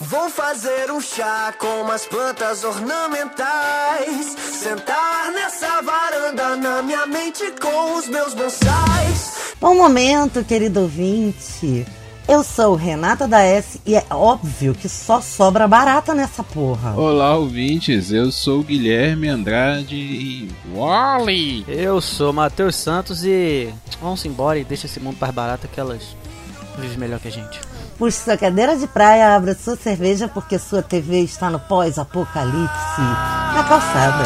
Vou fazer um chá com umas plantas ornamentais. Sentar nessa varanda na minha mente com os meus bonsais. Bom momento, querido ouvinte. Eu sou Renata da S e é óbvio que só sobra barata nessa porra. Olá, ouvintes. Eu sou Guilherme Andrade e Wally. Eu sou Matheus Santos e vamos embora e deixa esse mundo mais barato que elas vivem melhor que a gente. Puxe sua cadeira de praia, abra sua cerveja porque sua TV está no pós-apocalipse na calçada.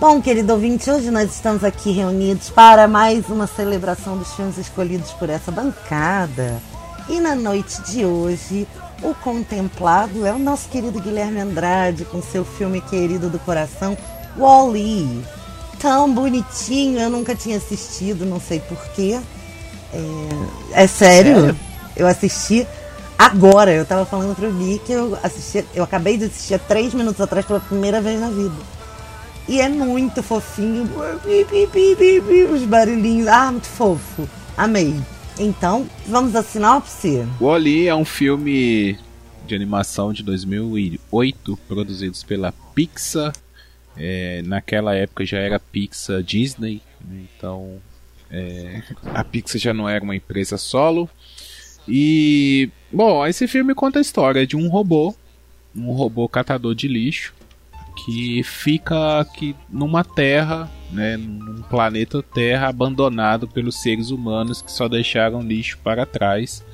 Bom, querido ouvinte, hoje nós estamos aqui reunidos para mais uma celebração dos filmes escolhidos por essa bancada. E na noite de hoje, o contemplado é o nosso querido Guilherme Andrade com seu filme querido do coração, Wall-E. Tão bonitinho, eu nunca tinha assistido, não sei porquê. É, é sério? Sério? Eu assisti agora, eu tava falando pro Gui que eu assisti, eu acabei de assistir há três minutos atrás pela primeira vez na vida. E é muito fofinho. Os barulhinhos. Ah, muito fofo. Amei. Então, vamos à sinopse? Wall-E é um filme de animação de 2008, produzidos pela Pixar. É, naquela época já era Pixar Disney, né? então é, a Pixar já não era uma empresa solo. E, bom, esse filme conta a história de um robô, um robô catador de lixo, que fica aqui numa terra, né, num planeta Terra abandonado pelos seres humanos que só deixaram lixo para trás.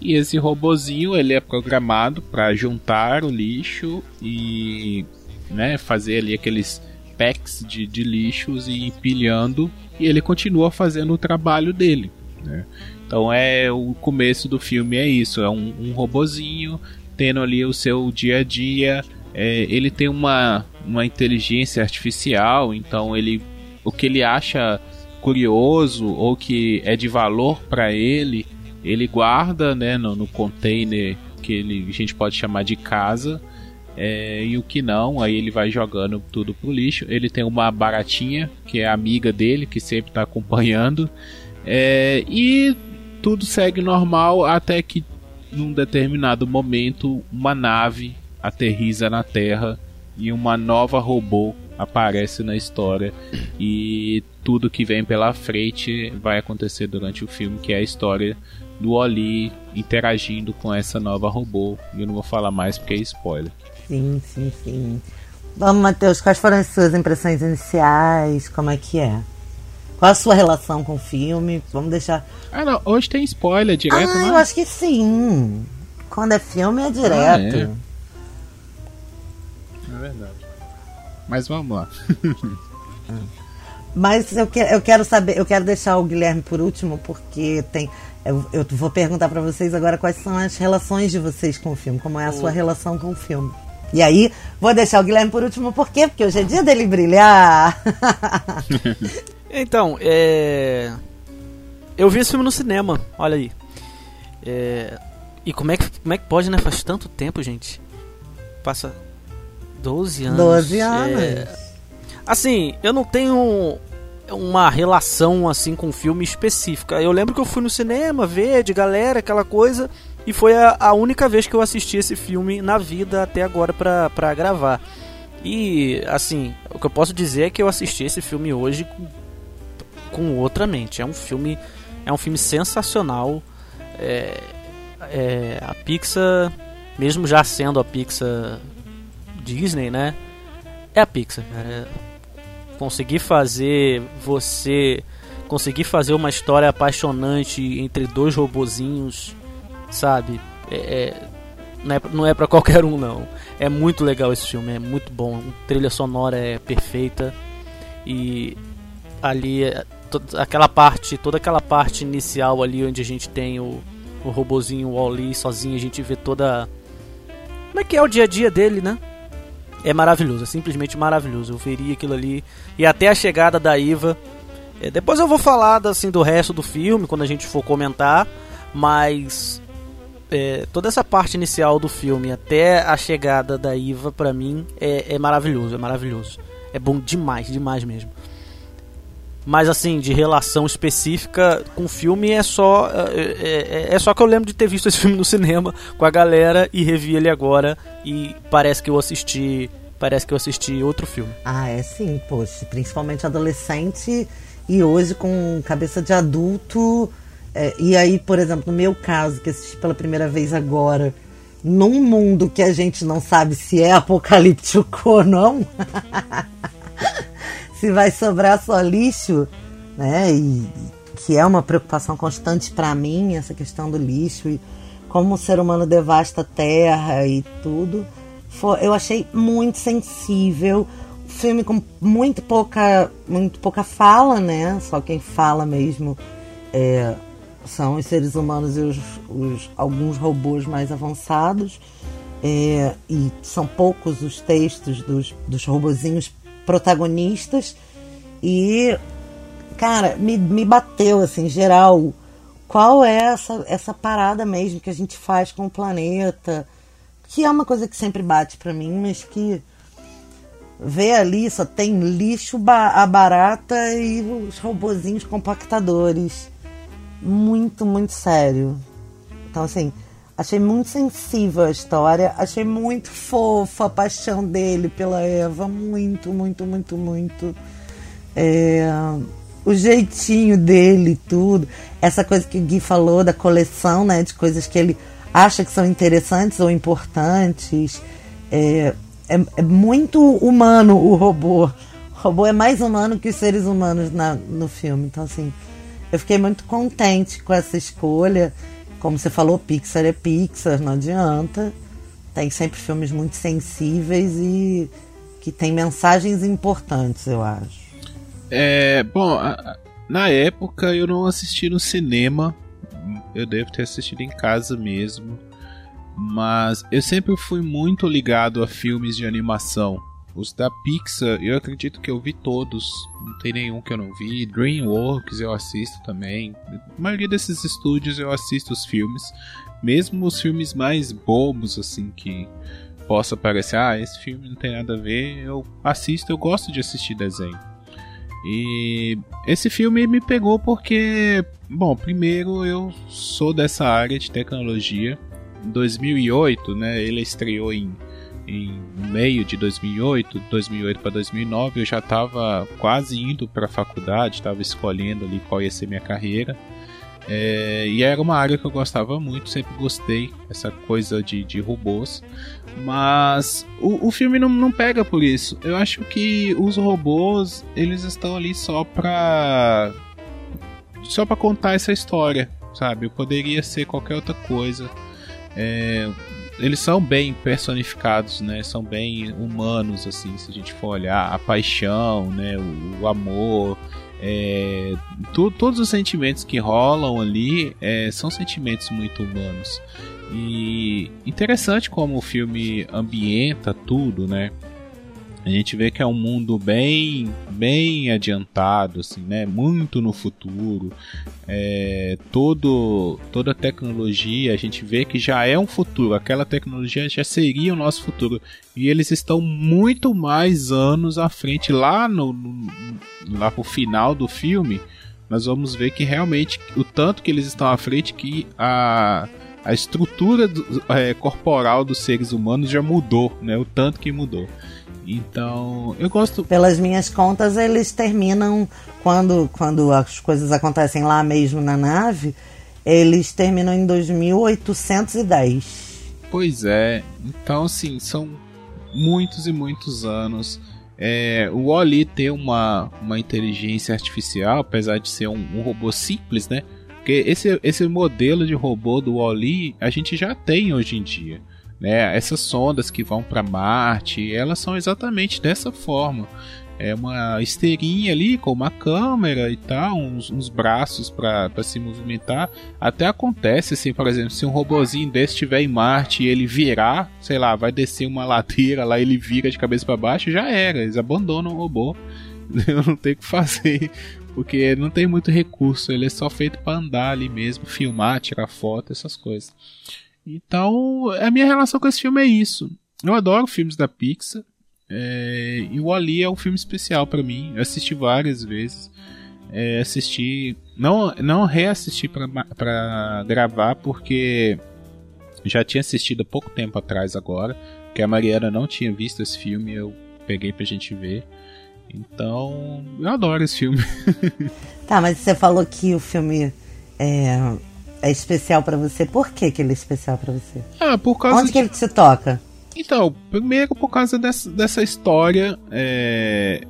E esse robozinho ele é programado para juntar o lixo e né, fazer ali aqueles packs de, de lixos e empilhando. E ele continua fazendo o trabalho dele. né. Então é o começo do filme é isso, é um, um robozinho tendo ali o seu dia a dia. É, ele tem uma, uma inteligência artificial, então ele o que ele acha curioso ou que é de valor para ele, ele guarda né, no, no container que ele, a gente pode chamar de casa. é, e o que não, aí ele vai jogando tudo pro lixo. Ele tem uma baratinha, que é amiga dele, que sempre está acompanhando. É, e tudo segue normal até que num determinado momento uma nave aterriza na Terra e uma nova robô aparece na história e tudo que vem pela frente vai acontecer durante o filme, que é a história do Oli interagindo com essa nova robô. E eu não vou falar mais porque é spoiler. Sim, sim, sim. Vamos, Matheus, quais foram as suas impressões iniciais? Como é que é? Qual a sua relação com o filme? Vamos deixar. Ah, não, hoje tem spoiler direto, ah, né? eu acho que sim. Quando é filme é direto. É verdade. Mas vamos lá. Mas eu, que, eu quero saber, eu quero deixar o Guilherme por último, porque tem. Eu, eu vou perguntar pra vocês agora quais são as relações de vocês com o filme, como é a sua relação com o filme. E aí, vou deixar o Guilherme por último, por quê? Porque hoje é dia dele brilhar. Então, é. Eu vi esse filme no cinema, olha aí. É... E como é, que, como é que pode, né? Faz tanto tempo, gente. Passa 12 anos. 12 anos. É, Assim, eu não tenho uma relação assim com um filme específica. Eu lembro que eu fui no cinema ver de galera, aquela coisa, e foi a, a única vez que eu assisti esse filme na vida até agora pra, pra gravar. E assim, o que eu posso dizer é que eu assisti esse filme hoje com, com outra mente. É um filme, é um filme sensacional. É, é, a Pixar, mesmo já sendo a Pixar Disney, né? É a Pixar, cara. Conseguir fazer você. Conseguir fazer uma história apaixonante entre dois robozinhos, sabe? É, é- não, é, não é pra qualquer um, não. É muito legal esse filme, é muito bom. A trilha sonora é perfeita. E ali, é- aquela parte, toda aquela parte inicial ali onde a gente tem o, o robozinho Wall-E sozinho, a gente vê toda. Como é que é o dia a dia dele, né? É maravilhoso, é simplesmente maravilhoso. Eu veria aquilo ali e até a chegada da Iva. É, depois eu vou falar assim do resto do filme quando a gente for comentar, mas é, toda essa parte inicial do filme até a chegada da Iva pra mim é, é maravilhoso, é maravilhoso. é bom demais, demais mesmo. Mas assim, de relação específica com o filme é só. É, é, é, só que eu lembro de ter visto esse filme no cinema com a galera e revi ele agora. E parece que eu assisti. Parece que eu assisti outro filme. Ah, é sim, poxa. Principalmente adolescente e hoje com cabeça de adulto. É, e aí, por exemplo, no meu caso, que assisti pela primeira vez agora, num mundo que a gente não sabe se é apocalíptico ou não. Se vai sobrar só lixo, né? E que é uma preocupação constante para mim essa questão do lixo e como o ser humano devasta a terra e tudo. Eu achei muito sensível, filme com muito pouca, muito pouca fala, né? Só quem fala mesmo é, são os seres humanos e os, os alguns robôs mais avançados. É, e são poucos os textos dos, dos robozinhos protagonistas e cara, me, me bateu assim, geral, qual é essa, essa parada mesmo que a gente faz com o planeta, que é uma coisa que sempre bate para mim, mas que vê ali só tem lixo, a barata e os robozinhos compactadores. Muito, muito sério. Então assim, Achei muito sensível a história, achei muito fofa a paixão dele pela Eva, muito, muito, muito, muito. É, o jeitinho dele, tudo. Essa coisa que o Gui falou da coleção, né, de coisas que ele acha que são interessantes ou importantes. É, é, é muito humano o robô. O robô é mais humano que os seres humanos na, no filme. Então, assim, eu fiquei muito contente com essa escolha. Como você falou, Pixar é Pixar, não adianta. Tem sempre filmes muito sensíveis e que tem mensagens importantes, eu acho. É, bom, na época eu não assisti no cinema, eu devo ter assistido em casa mesmo, mas eu sempre fui muito ligado a filmes de animação. Os da Pixar, eu acredito que eu vi todos. Não tem nenhum que eu não vi. DreamWorks eu assisto também. A maioria desses estúdios eu assisto os filmes. Mesmo os filmes mais bobos, assim, que possa parecer, ah, esse filme não tem nada a ver, eu assisto, eu gosto de assistir desenho. E esse filme me pegou porque, bom, primeiro eu sou dessa área de tecnologia. Em 2008, né, ele estreou em em meio de 2008, 2008 para 2009, eu já estava quase indo para a faculdade, estava escolhendo ali qual ia ser minha carreira. É, e era uma área que eu gostava muito, sempre gostei, essa coisa de, de robôs. Mas o, o filme não, não pega por isso. Eu acho que os robôs, eles estão ali só pra. só pra contar essa história, sabe? Poderia ser qualquer outra coisa. É, eles são bem personificados, né? São bem humanos, assim, se a gente for olhar a paixão, né? O, o amor, é, tu, todos os sentimentos que rolam ali é, são sentimentos muito humanos. E interessante como o filme ambienta tudo, né? A gente vê que é um mundo bem bem adiantado assim né? Muito no futuro. É, todo toda a tecnologia a gente vê que já é um futuro. Aquela tecnologia já seria o nosso futuro. E eles estão muito mais anos à frente lá no, no lá pro final do filme. Nós vamos ver que realmente o tanto que eles estão à frente que a a estrutura do, é, corporal dos seres humanos já mudou, né? O tanto que mudou. Então, eu gosto. Pelas minhas contas, eles terminam quando, quando as coisas acontecem lá mesmo na nave, eles terminam em 2810. Pois é, então assim, são muitos e muitos anos. É, o Wally ter uma, uma inteligência artificial, apesar de ser um, um robô simples, né? Porque esse, esse modelo de robô do Wally a gente já tem hoje em dia. Né? Essas sondas que vão para Marte, elas são exatamente dessa forma. É uma esteirinha ali com uma câmera e tal, uns, uns braços para se movimentar. Até acontece assim, por exemplo, se um robozinho desse estiver em Marte e ele virar, sei lá, vai descer uma ladeira lá, ele vira de cabeça para baixo, já era, eles abandonam o robô. Não tem o que fazer, porque não tem muito recurso, ele é só feito para andar ali mesmo, filmar, tirar foto, essas coisas. Então, a minha relação com esse filme é isso. Eu adoro filmes da Pixar. É, e o Ali é um filme especial para mim. Eu assisti várias vezes. É, assisti. Não, não reassisti para gravar porque já tinha assistido há pouco tempo atrás agora. Que a Mariana não tinha visto esse filme. Eu peguei pra gente ver. Então, eu adoro esse filme. tá, mas você falou que o filme é, é especial para você. Por que, que ele é especial para você? Ah, por causa. Onde de... que ele te toca? Então, primeiro por causa dessa, dessa história. É...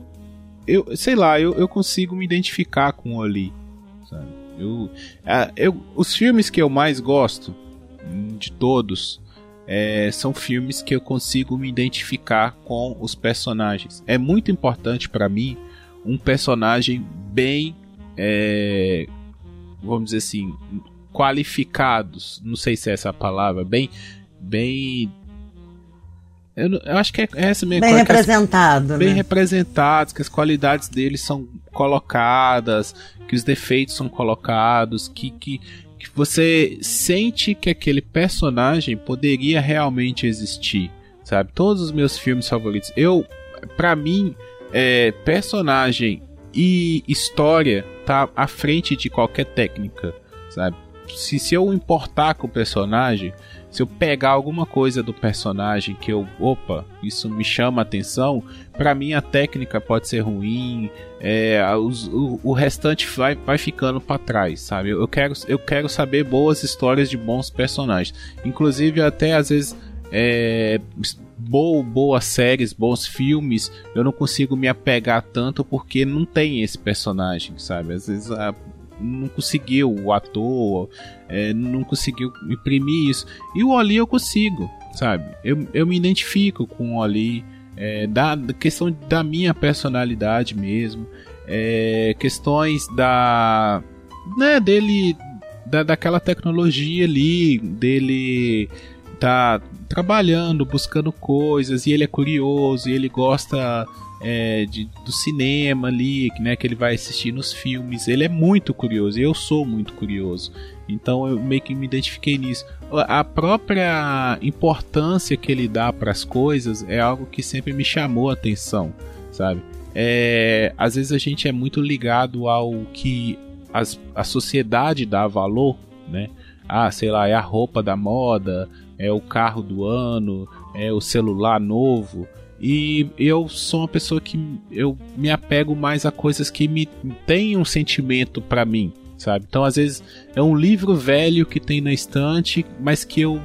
Eu, sei lá, eu, eu consigo me identificar com o Ali. Sabe? Eu, eu, os filmes que eu mais gosto, de todos, é, são filmes que eu consigo me identificar com os personagens. É muito importante para mim um personagem bem, é, vamos dizer assim, qualificados. Não sei se é essa a palavra, bem, bem eu, eu, acho que é essa mesmo. Bem representado, as, Bem né? representados, que as qualidades deles são colocadas, que os defeitos são colocados, que, que, que você sente que aquele personagem poderia realmente existir, sabe? Todos os meus filmes favoritos, eu, para mim, é, personagem e história tá à frente de qualquer técnica, sabe? Se, se eu importar com o personagem, se eu pegar alguma coisa do personagem que eu, opa, isso me chama atenção, para mim a técnica pode ser ruim, é, os, o, o, restante vai, vai ficando para trás, sabe? Eu quero, eu quero saber boas histórias de bons personagens, inclusive até às vezes é, bo, boas séries, bons filmes, eu não consigo me apegar tanto porque não tem esse personagem, sabe? Às vezes a, não conseguiu, o ator é, não conseguiu imprimir isso. E o Oli eu consigo, sabe? Eu, eu me identifico com o Oli, é, da, questão da minha personalidade mesmo, é, questões da. né, dele. Da, daquela tecnologia ali, dele tá trabalhando, buscando coisas, e ele é curioso, e ele gosta é, de, do cinema ali, né, que ele vai assistir nos filmes. Ele é muito curioso, eu sou muito curioso. Então eu meio que me identifiquei nisso. A própria importância que ele dá para as coisas é algo que sempre me chamou a atenção, sabe? É, às vezes a gente é muito ligado ao que as, a sociedade dá valor, né? Ah, sei lá, é a roupa da moda, é o carro do ano, é o celular novo. E eu sou uma pessoa que eu me apego mais a coisas que me têm um sentimento para mim, sabe? Então, às vezes, é um livro velho que tem na estante, mas que eu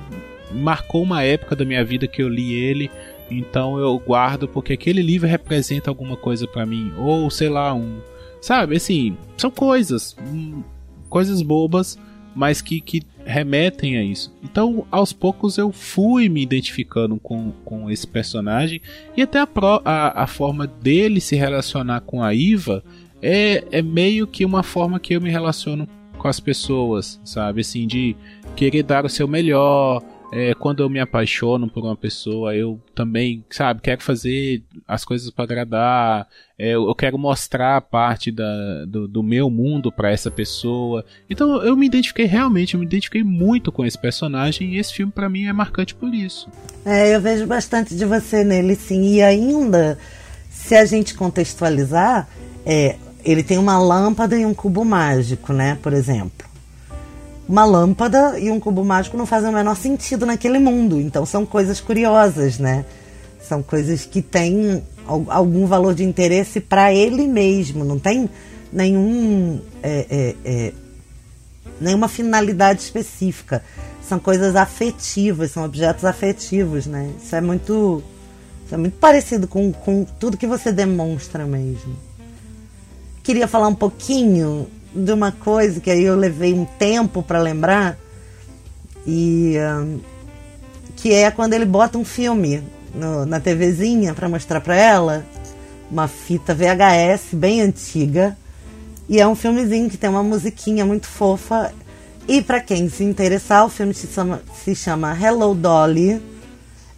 marcou uma época da minha vida que eu li ele, então eu guardo porque aquele livro representa alguma coisa para mim, ou sei lá, um, sabe? Assim, são coisas, hum, coisas bobas, mas que, que remetem a isso. Então, aos poucos eu fui me identificando com, com esse personagem e até a, pro, a, a forma dele se relacionar com a Iva é, é meio que uma forma que eu me relaciono com as pessoas, sabe? Assim, de querer dar o seu melhor, é, quando eu me apaixono por uma pessoa, eu também, sabe, quero fazer as coisas para agradar, é, eu quero mostrar parte da, do, do meu mundo para essa pessoa. Então eu me identifiquei realmente, eu me identifiquei muito com esse personagem e esse filme para mim é marcante por isso. É, eu vejo bastante de você nele, sim. E ainda, se a gente contextualizar, é, ele tem uma lâmpada e um cubo mágico, né, por exemplo uma lâmpada e um cubo mágico não fazem o menor sentido naquele mundo. Então são coisas curiosas, né? São coisas que têm algum valor de interesse para ele mesmo. Não tem nenhum é, é, é, nenhuma finalidade específica. São coisas afetivas, são objetos afetivos, né? Isso é muito, isso é muito parecido com, com tudo que você demonstra mesmo. Queria falar um pouquinho de uma coisa que aí eu levei um tempo para lembrar e um, que é quando ele bota um filme no, na TVzinha para mostrar para ela uma fita VHS bem antiga e é um filmezinho que tem uma musiquinha muito fofa. E para quem se interessar o filme se chama, se chama Hello Dolly.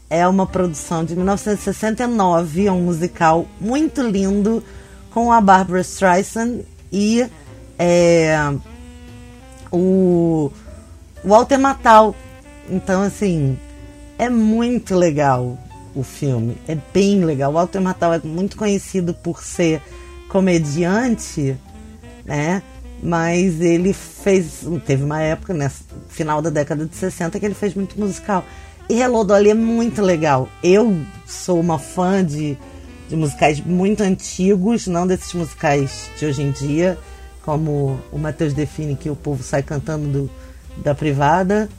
É uma produção de 1969 é um musical muito lindo com a Barbara Streisand e é, o Walter Matal. Então, assim, é muito legal. o filme. É bem legal. O Walter Matthau é muito conhecido por ser comediante, né? Mas ele fez. Teve uma época, né? Final da década de 60, que ele fez muito musical. E Hello Dolly é muito legal. Eu sou uma fã de, de musicais muito antigos, não desses musicais de hoje em dia, como o Matheus define que o povo sai cantando do, da privada.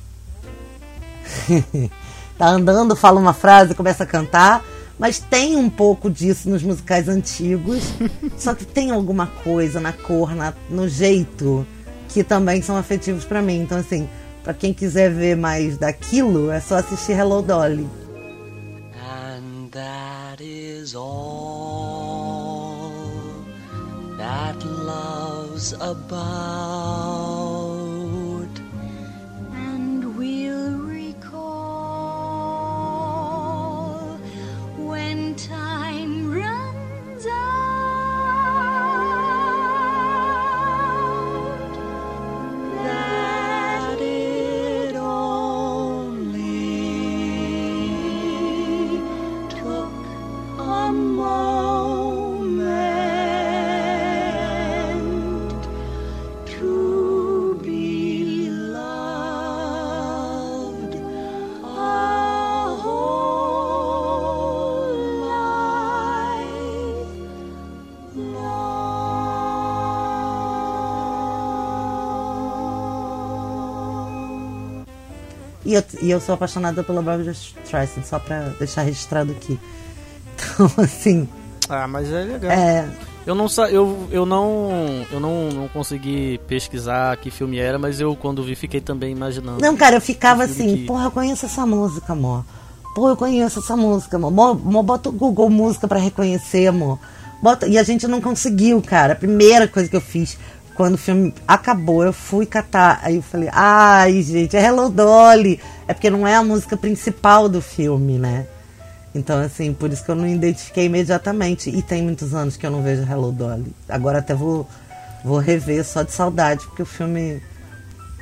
tá andando, fala uma frase, começa a cantar. Mas tem um pouco disso nos musicais antigos. só que tem alguma coisa na cor, na, no jeito, que também são afetivos para mim. Então, assim, para quem quiser ver mais daquilo, é só assistir Hello Dolly. And that is all that About. E eu, e eu sou apaixonada pela Barbara Streisand, só pra deixar registrado aqui. Então, assim. Ah, mas é legal. É. Eu não eu, eu não eu não, não consegui pesquisar que filme era, mas eu quando vi fiquei também imaginando. Não, cara, eu ficava assim, que... porra, eu conheço essa música, amor. Porra, eu conheço essa música, amor. amor bota o Google Música para reconhecer, amor. Bota... E a gente não conseguiu, cara. A primeira coisa que eu fiz quando o filme acabou, eu fui catar. Aí eu falei, ai, gente, é Hello Dolly. É porque não é a música principal do filme, né? Então, assim, por isso que eu não identifiquei imediatamente. E tem muitos anos que eu não vejo Hello Dolly. Agora até vou, vou rever só de saudade, porque o filme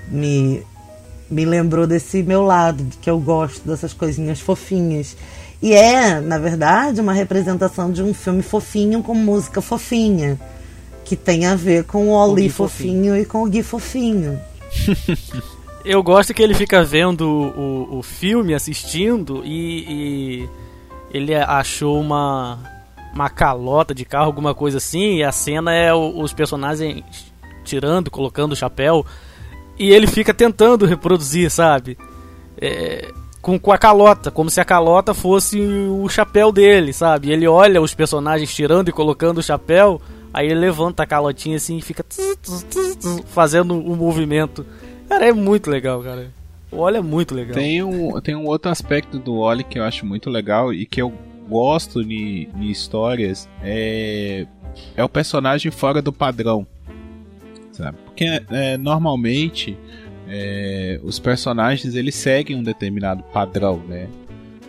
me, me lembrou desse meu lado, de que eu gosto dessas coisinhas fofinhas. E é, na verdade, uma representação de um filme fofinho com música fofinha que tem a ver com o Oli fofinho, fofinho, e com o Gui Fofinho. Eu gosto que ele fica vendo o, o filme, assistindo, e, e, ele achou uma, uma calota de carro, alguma coisa assim, e a cena é o, os personagens tirando, colocando o chapéu, e ele fica tentando reproduzir, sabe? É, com, com a calota, como se a calota fosse o chapéu dele, sabe? Ele olha os personagens tirando e colocando o chapéu Aí ele levanta a calotinha assim e fica fazendo o um movimento. Cara, é muito legal, cara. O Oli é muito legal. Tem um, tem um outro aspecto do Oli que eu acho muito legal e que eu gosto de, de histórias é, é o personagem fora do padrão. Sabe? Porque é, normalmente é, os personagens eles seguem um determinado padrão, né?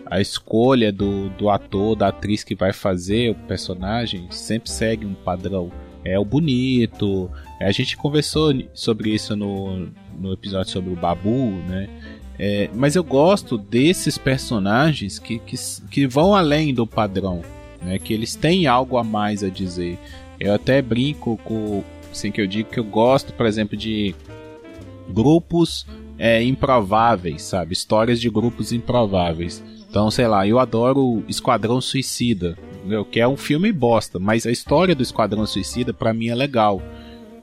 a escolha do, do ator, da atriz que vai fazer o personagem sempre segue um padrão. É o bonito. A gente conversou sobre isso no, no episódio sobre o Babu, né? É, mas eu gosto desses personagens que, que, que vão além do padrão, né? Que eles têm algo a mais a dizer. Eu até brinco com, assim que eu digo que eu gosto, por exemplo, de grupos é, improváveis, sabe? Histórias de grupos improváveis. Então, sei lá, eu adoro Esquadrão Suicida, entendeu? que é um filme bosta, mas a história do Esquadrão Suicida para mim é legal.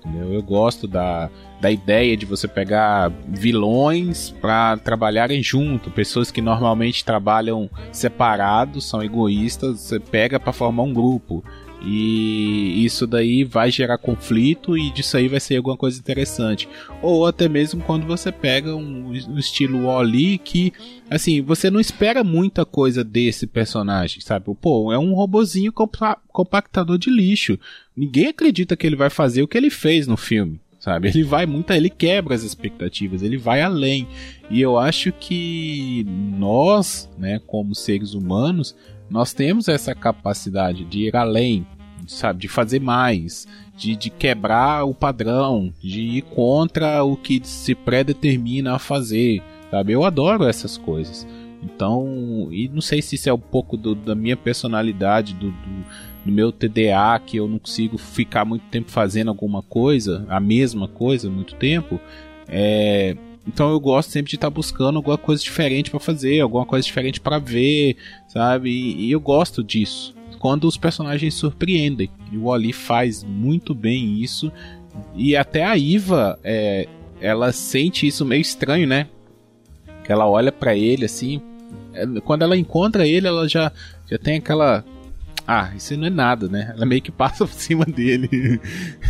Entendeu? Eu gosto da, da ideia de você pegar vilões para trabalharem junto, pessoas que normalmente trabalham separados, são egoístas, você pega para formar um grupo. E isso daí vai gerar conflito e disso aí vai ser alguma coisa interessante. Ou até mesmo quando você pega um, um estilo Wally que, assim, você não espera muita coisa desse personagem, sabe? Pô, é um robozinho compa compactador de lixo. Ninguém acredita que ele vai fazer o que ele fez no filme sabe? Ele vai muito, ele quebra as expectativas, ele vai além. E eu acho que nós, né, como seres humanos, nós temos essa capacidade de ir além, sabe, de fazer mais, de, de quebrar o padrão, de ir contra o que se predetermina a fazer, sabe? Eu adoro essas coisas. Então, e não sei se isso é um pouco do, da minha personalidade, do, do, do, meu TDA, que eu não consigo ficar muito tempo fazendo alguma coisa, a mesma coisa, muito tempo. É, então eu gosto sempre de estar tá buscando alguma coisa diferente para fazer, alguma coisa diferente para ver, sabe? E, e, eu gosto disso. Quando os personagens surpreendem. E o Oli faz muito bem isso. E até a Iva, é, ela sente isso meio estranho, né? Que ela olha para ele assim. É, quando ela encontra ele, ela já, já tem aquela ah, isso não é nada, né? Ela meio que passa por cima dele.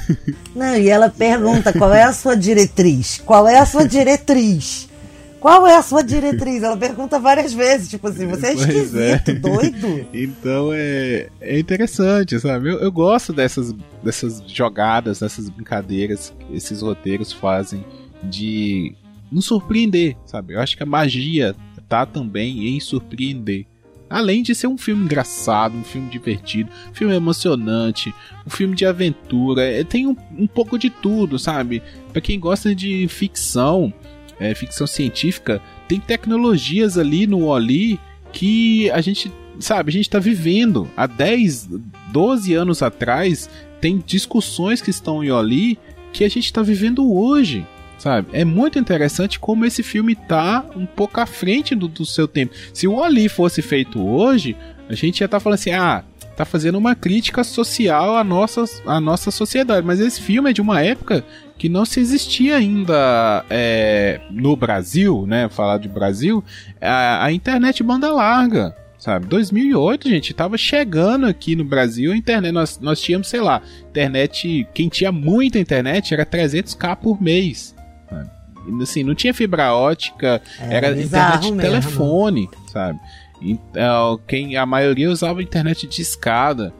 Não, e ela pergunta qual é a sua diretriz? Qual é a sua diretriz? Qual é a sua diretriz? Ela pergunta várias vezes, tipo assim, você é pois esquisito, é. doido. Então é, é interessante, sabe? Eu, eu gosto dessas, dessas jogadas, dessas brincadeiras que esses roteiros fazem de nos surpreender, sabe? Eu acho que a magia tá também em surpreender. Além de ser um filme engraçado, um filme divertido, um filme emocionante, um filme de aventura, é, tem um, um pouco de tudo, sabe? Para quem gosta de ficção, é, ficção científica, tem tecnologias ali no Oli que a gente, sabe, a gente está vivendo. Há 10, 12 anos atrás, tem discussões que estão em Oli que a gente está vivendo hoje sabe? É muito interessante como esse filme tá um pouco à frente do, do seu tempo. Se o Ali fosse feito hoje, a gente ia estar tá falando assim, ah, tá fazendo uma crítica social à nossa, à nossa sociedade. Mas esse filme é de uma época que não se existia ainda é, no Brasil, né? Falar de Brasil, a, a, internet banda larga, sabe? 2008, gente, tava chegando aqui no Brasil a internet. Nós, nós tínhamos, sei lá, internet. Quem tinha muita internet era 300k por mês. Assim, não tinha fibra ótica, é, era internet de telefone, sabe? Então, quem, a maioria usava internet de escada.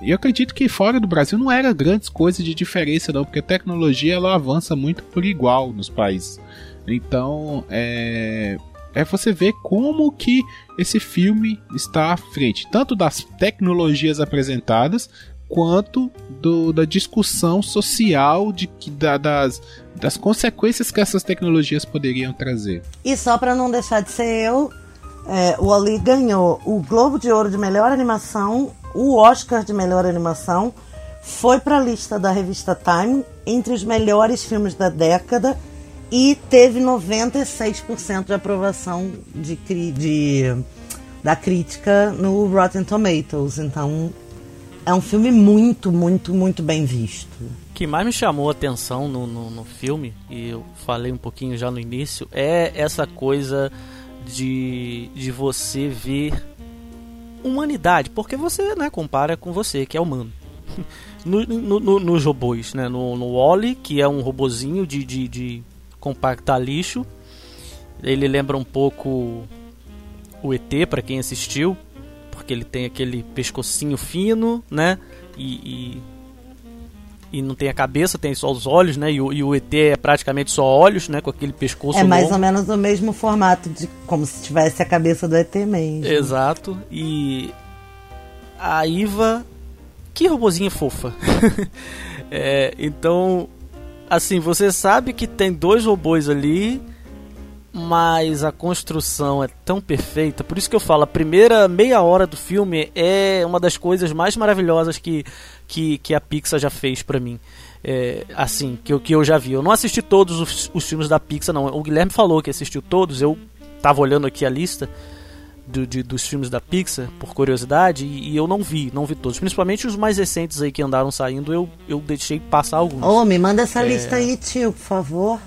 E eu acredito que fora do Brasil não era grandes coisas de diferença, não, porque a tecnologia ela avança muito por igual nos países. Então, é, é você ver como que esse filme está à frente, tanto das tecnologias apresentadas, quanto do, da discussão social de, da, das, das consequências que essas tecnologias poderiam trazer. E só para não deixar de ser eu, é, o Ali ganhou o Globo de Ouro de melhor animação, o Oscar de melhor animação, foi para a lista da revista Time entre os melhores filmes da década e teve 96% de aprovação de, de, da crítica no Rotten Tomatoes. Então é um filme muito, muito, muito bem visto. Que mais me chamou a atenção no, no, no filme, e eu falei um pouquinho já no início, é essa coisa de, de você ver humanidade, porque você né, compara com você, que é humano. no, no, no, nos robôs, né? No, no Wally, que é um robozinho de, de, de compactar lixo. Ele lembra um pouco o ET, para quem assistiu porque ele tem aquele pescocinho fino, né? E, e, e, não tem a cabeça, tem só os olhos, né? E o, e o ET é praticamente só olhos, né? Com aquele pescoço É mais longo. ou menos o mesmo formato, de como se tivesse a cabeça do ET mesmo. Exato. E a Iva, que robozinha fofa. é, então, assim, você sabe que tem dois robôs ali mas a construção é tão perfeita. Por isso que eu falo, a primeira meia hora do filme é uma das coisas mais maravilhosas que, que, que a Pixar já fez para mim. É, assim, que eu, que eu já vi. Eu não assisti todos os, os, filmes da Pixar, não. O Guilherme falou que assistiu todos, eu tava olhando aqui a lista do, de, dos filmes da Pixar, por curiosidade, e, e, eu não vi, não vi todos. Principalmente os mais recentes aí que andaram saindo, eu, eu deixei passar alguns. Ô, oh, me manda essa é... lista aí, tio, por favor.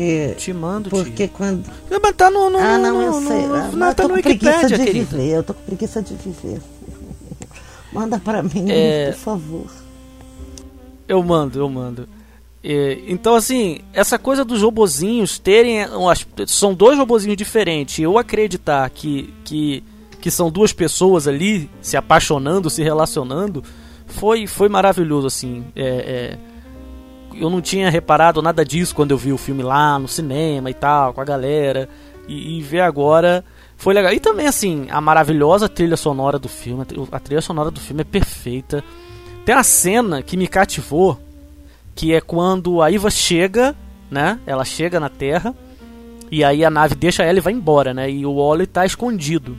Porque, Te mando, Porque tio. quando. Mas tá no. no ah, não, no, eu sei. No, no, eu tô com preguiça de viver. Eu tô com preguiça de viver. Manda pra mim, é... por favor. Eu mando, eu mando. É, então, assim, essa coisa dos robozinhos terem. São dois robozinhos diferentes. Eu acreditar que, que, que são duas pessoas ali se apaixonando, se relacionando, foi, foi maravilhoso, assim. É, é, eu não tinha reparado nada disso quando eu vi o filme lá no cinema e tal, com a galera. E, e ver agora foi legal. E também, assim, a maravilhosa trilha sonora do filme. A trilha sonora do filme é perfeita. Tem a cena que me cativou, que é quando a Iva chega, né? Ela chega na Terra E aí a nave deixa ela e vai embora, né? E o Wally tá escondido.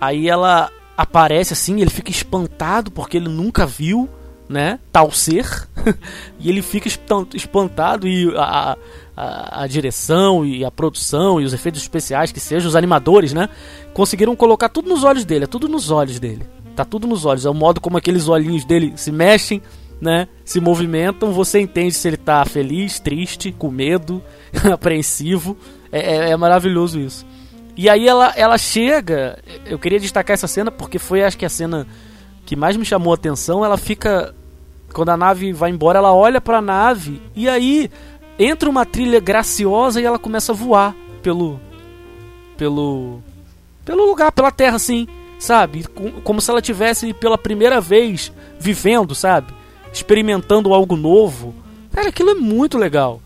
Aí ela aparece assim, ele fica espantado porque ele nunca viu, né? Tal ser. e ele fica espantado e a, a, a, direção e a produção e os efeitos especiais que sejam, os animadores, né? Conseguiram colocar tudo nos olhos dele, é tudo nos olhos dele. Tá tudo nos olhos, é o modo como aqueles olhinhos dele se mexem, né? Se movimentam, você entende se ele tá feliz, triste, com medo, apreensivo. É, é, é, maravilhoso isso. E aí ela, ela chega. Eu queria destacar essa cena porque foi acho que a cena que mais me chamou a atenção. Ela fica. Quando a nave vai embora, ela olha para a nave e aí entra uma trilha graciosa e ela começa a voar pelo. pelo. pelo lugar, pela terra assim, sabe? Como se ela tivesse pela primeira vez vivendo, sabe? Experimentando algo novo. Cara, aquilo é muito legal.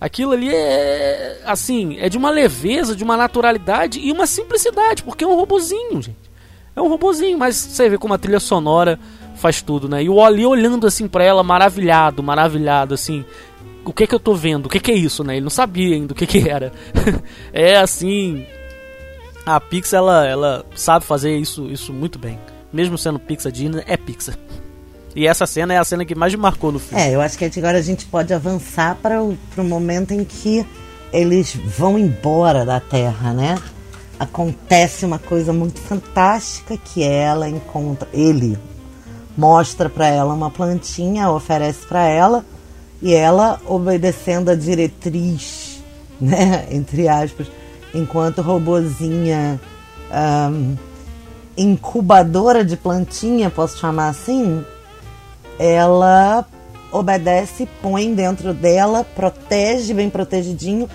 Aquilo ali é assim, é de uma leveza, de uma naturalidade e uma simplicidade, porque é um robozinho, gente. É um robozinho, mas você vê como a trilha sonora faz tudo, né? E o Oli olhando assim para ela, maravilhado, maravilhado, assim. O que é que eu tô vendo? O que é que é isso, né? Ele não sabia ainda o que que era. é assim, a Pixar ela, ela sabe fazer isso, isso muito bem. Mesmo sendo Pixar Disney, é Pixar. E essa cena é a cena que mais me marcou no filme. É, eu acho que agora a gente pode avançar para o momento em que eles vão embora da Terra, né? Acontece uma coisa muito fantástica que ela encontra, ele mostra para ela uma plantinha, oferece para ela e ela obedecendo a diretriz, né, entre aspas, enquanto robozinha um, incubadora de plantinha, posso chamar assim, ela obedece, põe dentro dela, protege bem protegidinho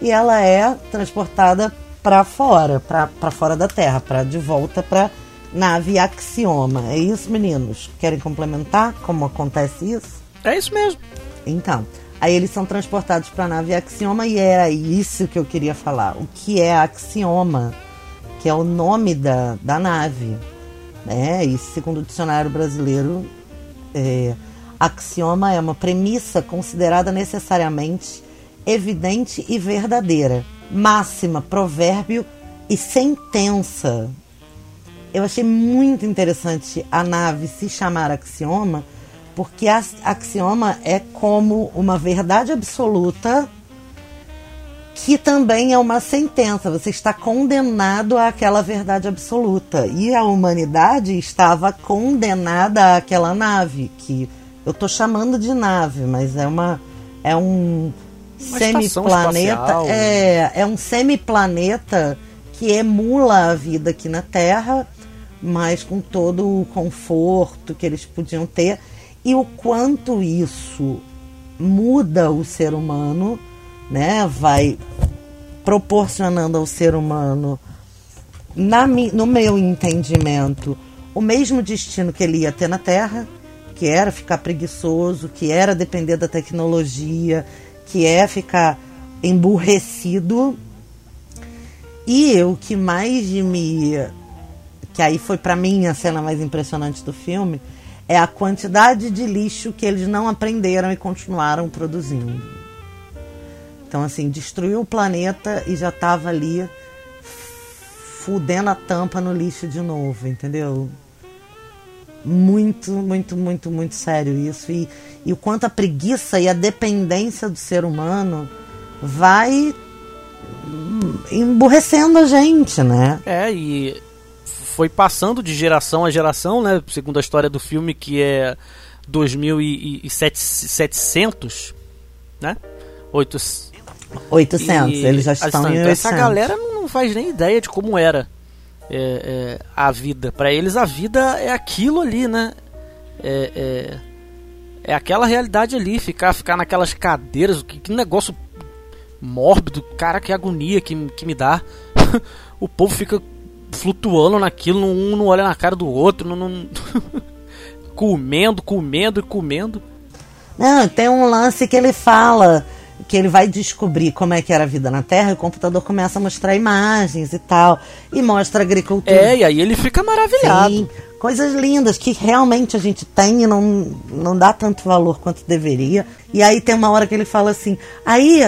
e ela é transportada para fora, para fora da Terra, para de volta para nave Axioma. É isso, meninos? Querem complementar como acontece isso? É isso mesmo. Então, aí eles são transportados para a nave Axioma e era isso que eu queria falar. O que é Axioma? Que é o nome da, da nave. Né? E segundo o dicionário brasileiro, é, axioma é uma premissa considerada necessariamente evidente e verdadeira, máxima, provérbio e sentença. Eu achei muito interessante a nave se chamar axioma, porque a axioma é como uma verdade absoluta que também é uma sentença. Você está condenado àquela verdade absoluta. E a humanidade estava condenada àquela nave, que eu estou chamando de nave, mas é uma é um semiplaneta, é, é um semiplaneta que emula a vida aqui na Terra, mas com todo o conforto que eles podiam ter e o quanto isso muda o ser humano né, vai proporcionando ao ser humano, na, no meu entendimento, o mesmo destino que ele ia ter na Terra, que era ficar preguiçoso, que era depender da tecnologia, que é ficar emburrecido. E o que mais me. Que aí foi para mim a cena mais impressionante do filme, é a quantidade de lixo que eles não aprenderam e continuaram produzindo. Então, assim, destruiu o planeta e já estava ali fudendo a tampa no lixo de novo, entendeu? Muito, muito, muito, muito sério isso. E, e o quanto a preguiça e a dependência do ser humano vai emburrecendo a gente, né? É, e foi passando de geração a geração, né? Segundo a história do filme, que é 2700, né? 800 800, e, eles já estão assim, em 800. Essa galera não faz nem ideia de como era é, é, a vida. Para eles a vida é aquilo ali, né? É, é, é, aquela realidade ali, ficar, ficar naquelas cadeiras, que, que negócio mórbido, cara, que agonia que, que me dá. o povo fica flutuando naquilo, um não olha na cara do outro, não, não... comendo, comendo e comendo. Não, tem um lance que ele fala que ele vai descobrir como é que era a vida na Terra e o computador começa a mostrar imagens e tal. E mostra a agricultura. É, e aí ele fica maravilhado. Sim, coisas lindas que realmente a gente tem e não, não dá tanto valor quanto deveria. E aí tem uma hora que ele fala assim, aí,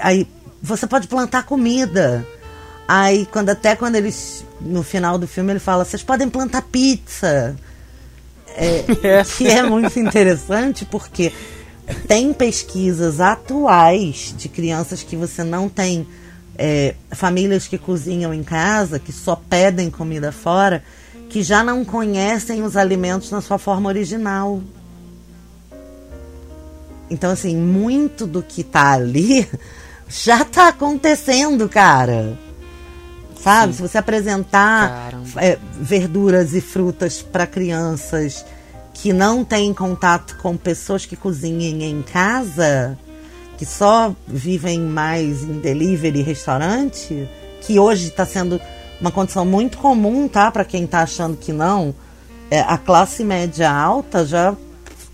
aí você pode plantar comida. Aí, quando até quando eles. No final do filme, ele fala: vocês podem plantar pizza. É, É. Que é muito interessante porque tem pesquisas atuais de crianças que você não tem. é, famílias que cozinham em casa, que só pedem comida fora, que já não conhecem os alimentos na sua forma original. Então, assim, muito do que tá ali já tá acontecendo, cara. Sabe? Se você apresentar é, verduras e frutas para crianças que não têm contato com pessoas que cozinhem em casa, que só vivem mais em delivery e restaurante, que hoje está sendo uma condição muito comum, tá? Para quem tá achando que não, é, a classe média alta já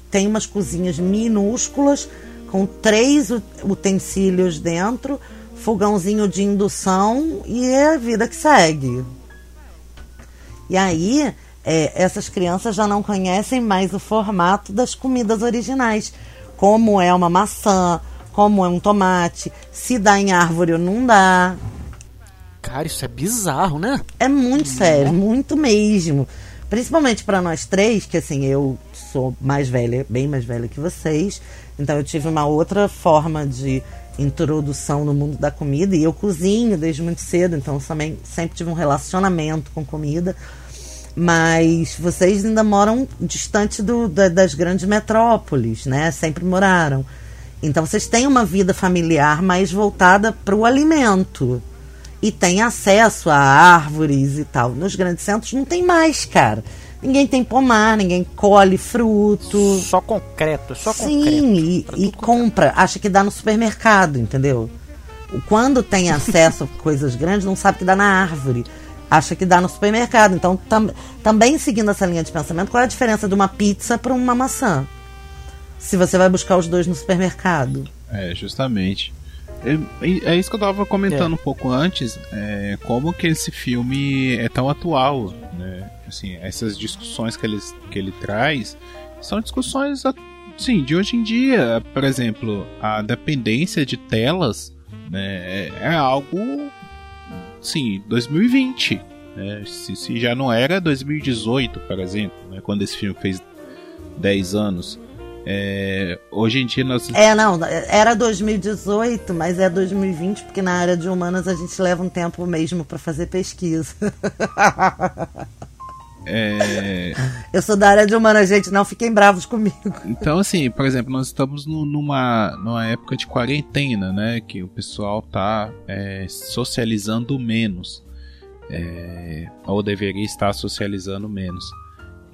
tem umas cozinhas minúsculas com três utensílios dentro, fogãozinho de indução e é a vida que segue. E aí, é, essas crianças já não conhecem mais o formato das comidas originais, como é uma maçã, como é um tomate, se dá em árvore ou não dá. Cara, isso é bizarro, né? É muito sério, muito mesmo. Principalmente para nós três, que assim, eu sou mais velha, bem mais velha que vocês. Então eu tive uma outra forma de introdução no mundo da comida e eu cozinho desde muito cedo, então também sempre tive um relacionamento com comida. Mas vocês ainda moram distante do, da- das grandes metrópoles, né? Sempre moraram. Então vocês têm uma vida familiar mais voltada para o alimento e tem acesso a árvores e tal. Nos grandes centros não tem mais, cara. Ninguém tem pomar, ninguém colhe fruto. Só concreto, só Sim, concreto. e, Pra e tudo quanto compra, acha que dá no supermercado, entendeu? Quando tem acesso a coisas grandes, não sabe que dá na árvore. Acha que dá no supermercado. Então, tam, também seguindo essa linha de pensamento, qual é a diferença de uma pizza para uma maçã? Se você vai buscar os dois no supermercado. É, justamente. É, é isso que eu tava comentando um pouco antes, é, como que esse filme é tão atual, né? Assim, essas discussões que ele, que ele traz são discussões, assim, de hoje em dia. Por exemplo, a dependência de telas né, é, é algo, sim, 2020. Né? Se, se já não era 2018, por exemplo, né, quando esse filme fez 10 anos. É, hoje em dia nós É, não, era 2018, mas é 2020, porque na área de humanas a gente leva um tempo mesmo para fazer pesquisa. É, Eu sou da área de humanas, gente, não fiquem bravos comigo. então, assim, por exemplo, nós estamos no- numa, numa época de quarentena, né? Que o pessoal tá é, socializando menos. É, ou deveria estar socializando menos.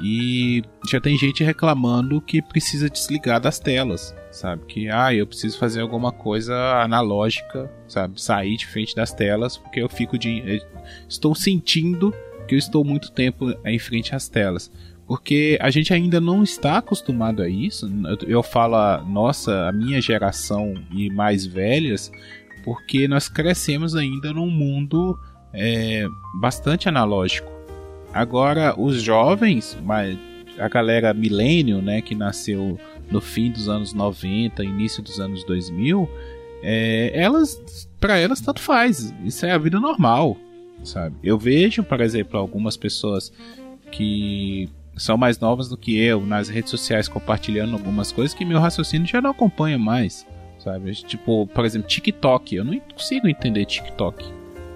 E já tem gente reclamando que precisa desligar das telas, sabe? Que, ah, eu preciso fazer alguma coisa analógica, sabe? Sair de frente das telas, porque eu fico de. Estou sentindo que eu estou muito tempo em frente às telas. Porque a gente ainda não está acostumado a isso. Eu, falo, a nossa, a minha geração e mais velhas, porque nós crescemos ainda num mundo é, bastante analógico. Agora, os jovens, a galera milênio, né, que nasceu no fim dos anos 90, início dos anos 2000, é, elas, para elas tanto faz. Isso é a vida normal, sabe? Eu vejo, por exemplo, algumas pessoas que são mais novas do que eu nas redes sociais compartilhando algumas coisas que meu raciocínio já não acompanha mais, sabe? Tipo, por exemplo, TikTok. Eu não consigo entender TikTok,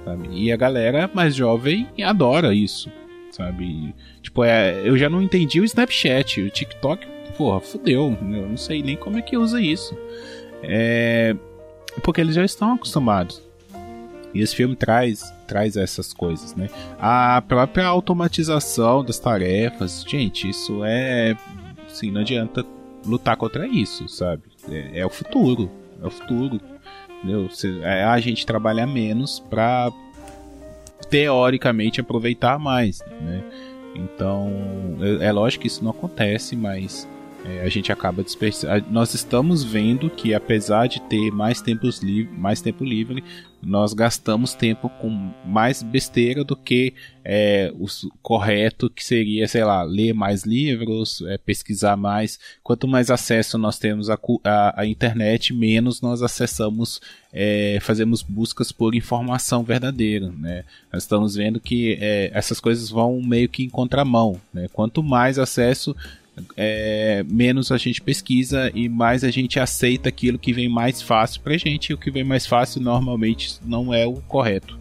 sabe? E a galera mais jovem adora isso, sabe? Tipo, é, eu já não entendi o Snapchat, o TikTok, porra, fudeu. Eu não sei nem como é que usa isso. É, porque eles já estão acostumados. E esse filme traz, traz essas coisas, né? A própria automatização das tarefas, gente, isso é. Assim, não adianta lutar contra isso, sabe? É, é o futuro. É o futuro. Entendeu? É a gente trabalhar menos pra teoricamente aproveitar mais, né? Então, é, é lógico que isso não acontece, mas é, a gente acaba desperdiçando. Nós estamos vendo que apesar de ter mais, tempos mais tempo livre, nós gastamos tempo com mais besteira do que é, o correto que seria, sei lá, ler mais livros, é, pesquisar mais. Quanto mais acesso nós temos à, à, à internet, menos nós acessamos, é, fazemos buscas por informação verdadeira. Né? Nós estamos vendo que é, essas coisas vão meio que em contramão. Né? Quanto mais acesso é, menos a gente pesquisa e mais a gente aceita aquilo que vem mais fácil pra gente. E o que vem mais fácil normalmente não é o correto.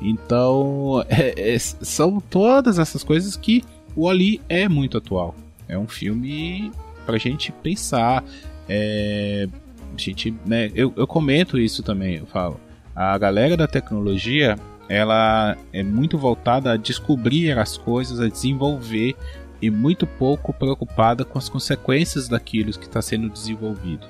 Então, é, é, são todas essas coisas que o Ali é muito atual. É um filme pra gente pensar. É, gente, né, eu, eu comento isso também, eu falo. A galera da tecnologia, ela é muito voltada a descobrir as coisas, a desenvolver e muito pouco preocupada com as consequências daquilo que está sendo desenvolvido.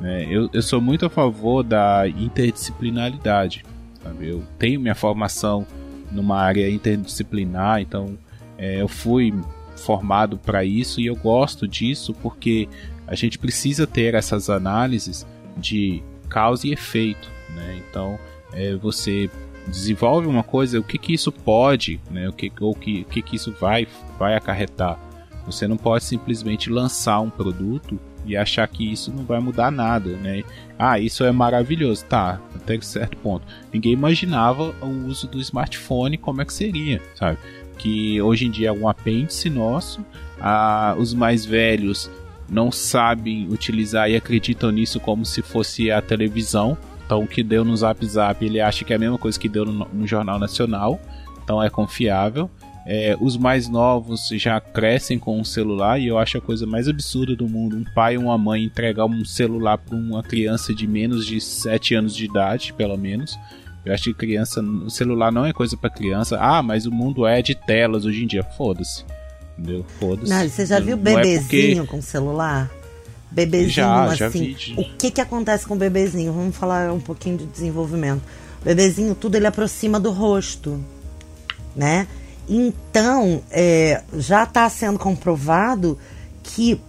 Né? Eu, eu sou muito a favor da interdisciplinaridade. Sabe? Eu tenho minha formação numa área interdisciplinar, então é, eu fui formado para isso e eu gosto disso porque a gente precisa ter essas análises de causa e efeito. Né? Então, é, você desenvolve uma coisa, o que que isso pode, né? O que ou que, que que isso vai vai acarretar. Você não pode simplesmente lançar um produto e achar que isso não vai mudar nada, né? Ah, isso é maravilhoso, tá? Até certo ponto. Ninguém imaginava o uso do smartphone como é que seria, sabe? Que hoje em dia é um apêndice nosso. Ah, os mais velhos não sabem utilizar e acreditam nisso como se fosse a televisão, então o que deu no Zap Zap, ele acha que é a mesma coisa que deu no, no Jornal Nacional. Então é confiável. É, os mais novos já crescem com um celular e eu acho a coisa mais absurda do mundo um pai ou uma mãe entregar um celular para uma criança de menos de 7 anos de idade, pelo menos. Eu acho que criança, o celular não é coisa para criança. Ah, mas o mundo é de telas hoje em dia. Foda-se. Entendeu? Foda-se. Você já viu bebezinho é porque... com celular? Bebezinho já, já assim. Vi. O que que acontece com o bebezinho? Vamos falar um pouquinho de desenvolvimento. O bebezinho, tudo ele aproxima do rosto, né? Então, é, já está sendo comprovado que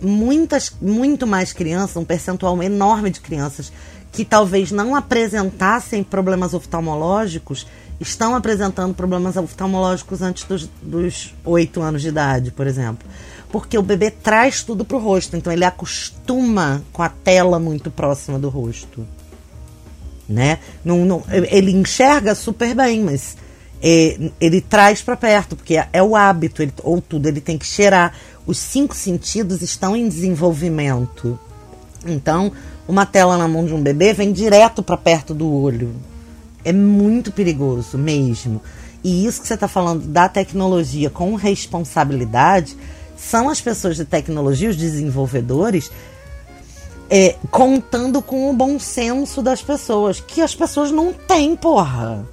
muitas, muito mais crianças, um percentual enorme de crianças que talvez não apresentassem problemas oftalmológicos, estão apresentando problemas oftalmológicos antes dos, oito anos de idade, por exemplo porque o bebê traz tudo pro rosto, então ele acostuma com a tela muito próxima do rosto. Né? Não, não, ele enxerga super bem, mas é, ele traz para perto, porque é, é o hábito, ele, ou tudo, ele tem que cheirar. Os cinco sentidos estão em desenvolvimento. Então, uma tela na mão de um bebê vem direto para perto do olho. É muito perigoso mesmo. E isso que você está falando da tecnologia com responsabilidade são as pessoas de tecnologia, os desenvolvedores, é, contando com o bom senso das pessoas, que as pessoas não têm, porra.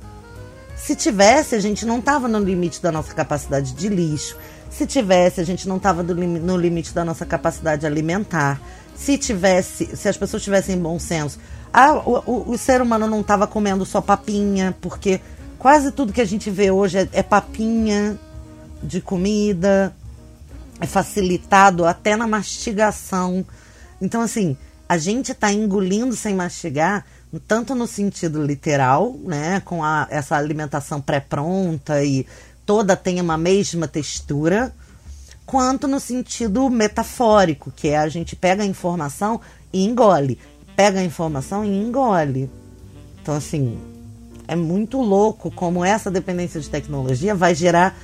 Se tivesse, a gente não tava no limite da nossa capacidade de lixo. Se tivesse, a gente não tava no limite da nossa capacidade alimentar. Se tivesse, se as pessoas tivessem bom senso, ah, o, o, o ser humano não tava comendo só papinha, porque quase tudo que a gente vê hoje é, é papinha de comida é facilitado até na mastigação. Então, assim, a gente está engolindo sem mastigar, tanto no sentido literal, né, com a, essa alimentação pré-pronta e toda tem uma mesma textura, quanto no sentido metafórico, que é a gente pega a informação e engole. Pega a informação e engole. Então, assim, é muito louco como essa dependência de tecnologia vai gerar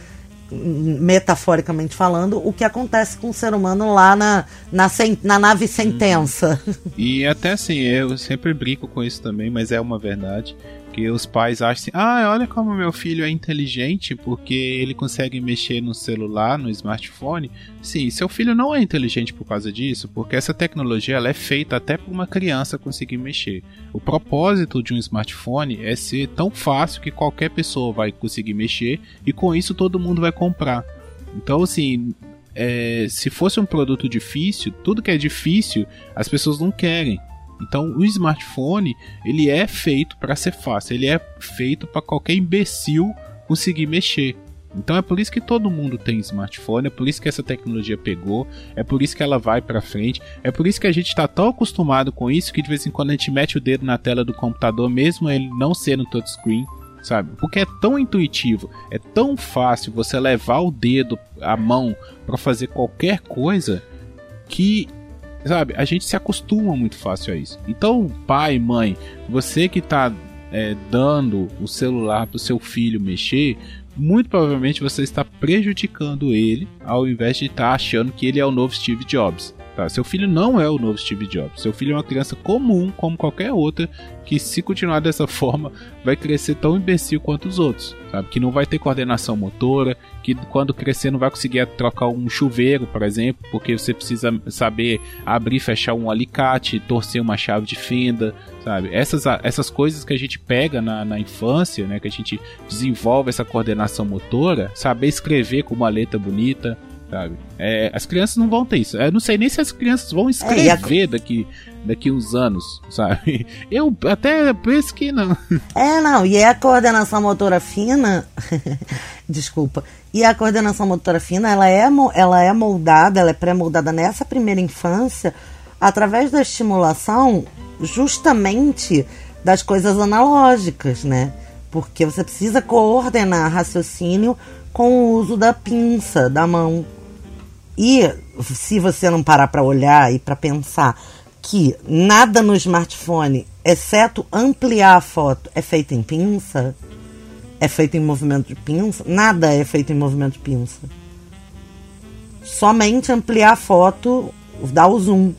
metaforicamente falando, o que acontece com o ser humano lá na, na, na nave sentença. E até assim, eu sempre brinco com isso também, mas é uma verdade. Que os pais acham assim, ah, olha como meu filho é inteligente porque ele consegue mexer no celular, no smartphone. Sim, seu filho não é inteligente por causa disso, porque essa tecnologia ela é feita até para uma criança conseguir mexer. O propósito de um smartphone é ser tão fácil que qualquer pessoa vai conseguir mexer e com isso todo mundo vai comprar. Então, assim, é, se fosse um produto difícil, tudo que é difícil as pessoas não querem. Então o smartphone ele é feito para ser fácil, ele é feito para qualquer imbecil conseguir mexer. Então é por isso que todo mundo tem smartphone, é por isso que essa tecnologia pegou, é por isso que ela vai para frente, é por isso que a gente está tão acostumado com isso que de vez em quando a gente mete o dedo na tela do computador, mesmo ele não sendo touchscreen, sabe? Porque é tão intuitivo, é tão fácil você levar o dedo, a mão para fazer qualquer coisa que sabe, a gente se acostuma muito fácil a isso. Então, pai, mãe, você que está é, dando o celular para o seu filho mexer, muito provavelmente você está prejudicando ele ao invés de estar achando que ele é o novo Steve Jobs. Tá? Seu filho não é o novo Steve Jobs. Seu filho é uma criança comum, como qualquer outra, que se continuar dessa forma vai crescer tão imbecil quanto os outros. Sabe? Que não vai ter coordenação motora, que quando crescer não vai conseguir trocar um chuveiro, por exemplo, porque você precisa saber abrir fechar um alicate, torcer uma chave de fenda, sabe? Essas, essas coisas que a gente pega na, na infância, né? Que a gente desenvolve essa coordenação motora, saber escrever com uma letra bonita, sabe? É, as crianças não vão ter isso. Eu não sei nem se as crianças vão escrever é, a... daqui, daqui uns anos, sabe? Eu até penso que não. É, não, e é a coordenação motora fina, desculpa, e a coordenação motora fina, ela é, ela é moldada, ela é pré-moldada nessa primeira infância através da estimulação justamente das coisas analógicas, né? Porque você precisa coordenar raciocínio com o uso da pinça da mão. E se você não parar para olhar e para pensar que nada no smartphone, exceto ampliar a foto, é feito em pinça, é feito em movimento de pinça, nada é feito em movimento de pinça. Somente ampliar a foto, dar o zoom.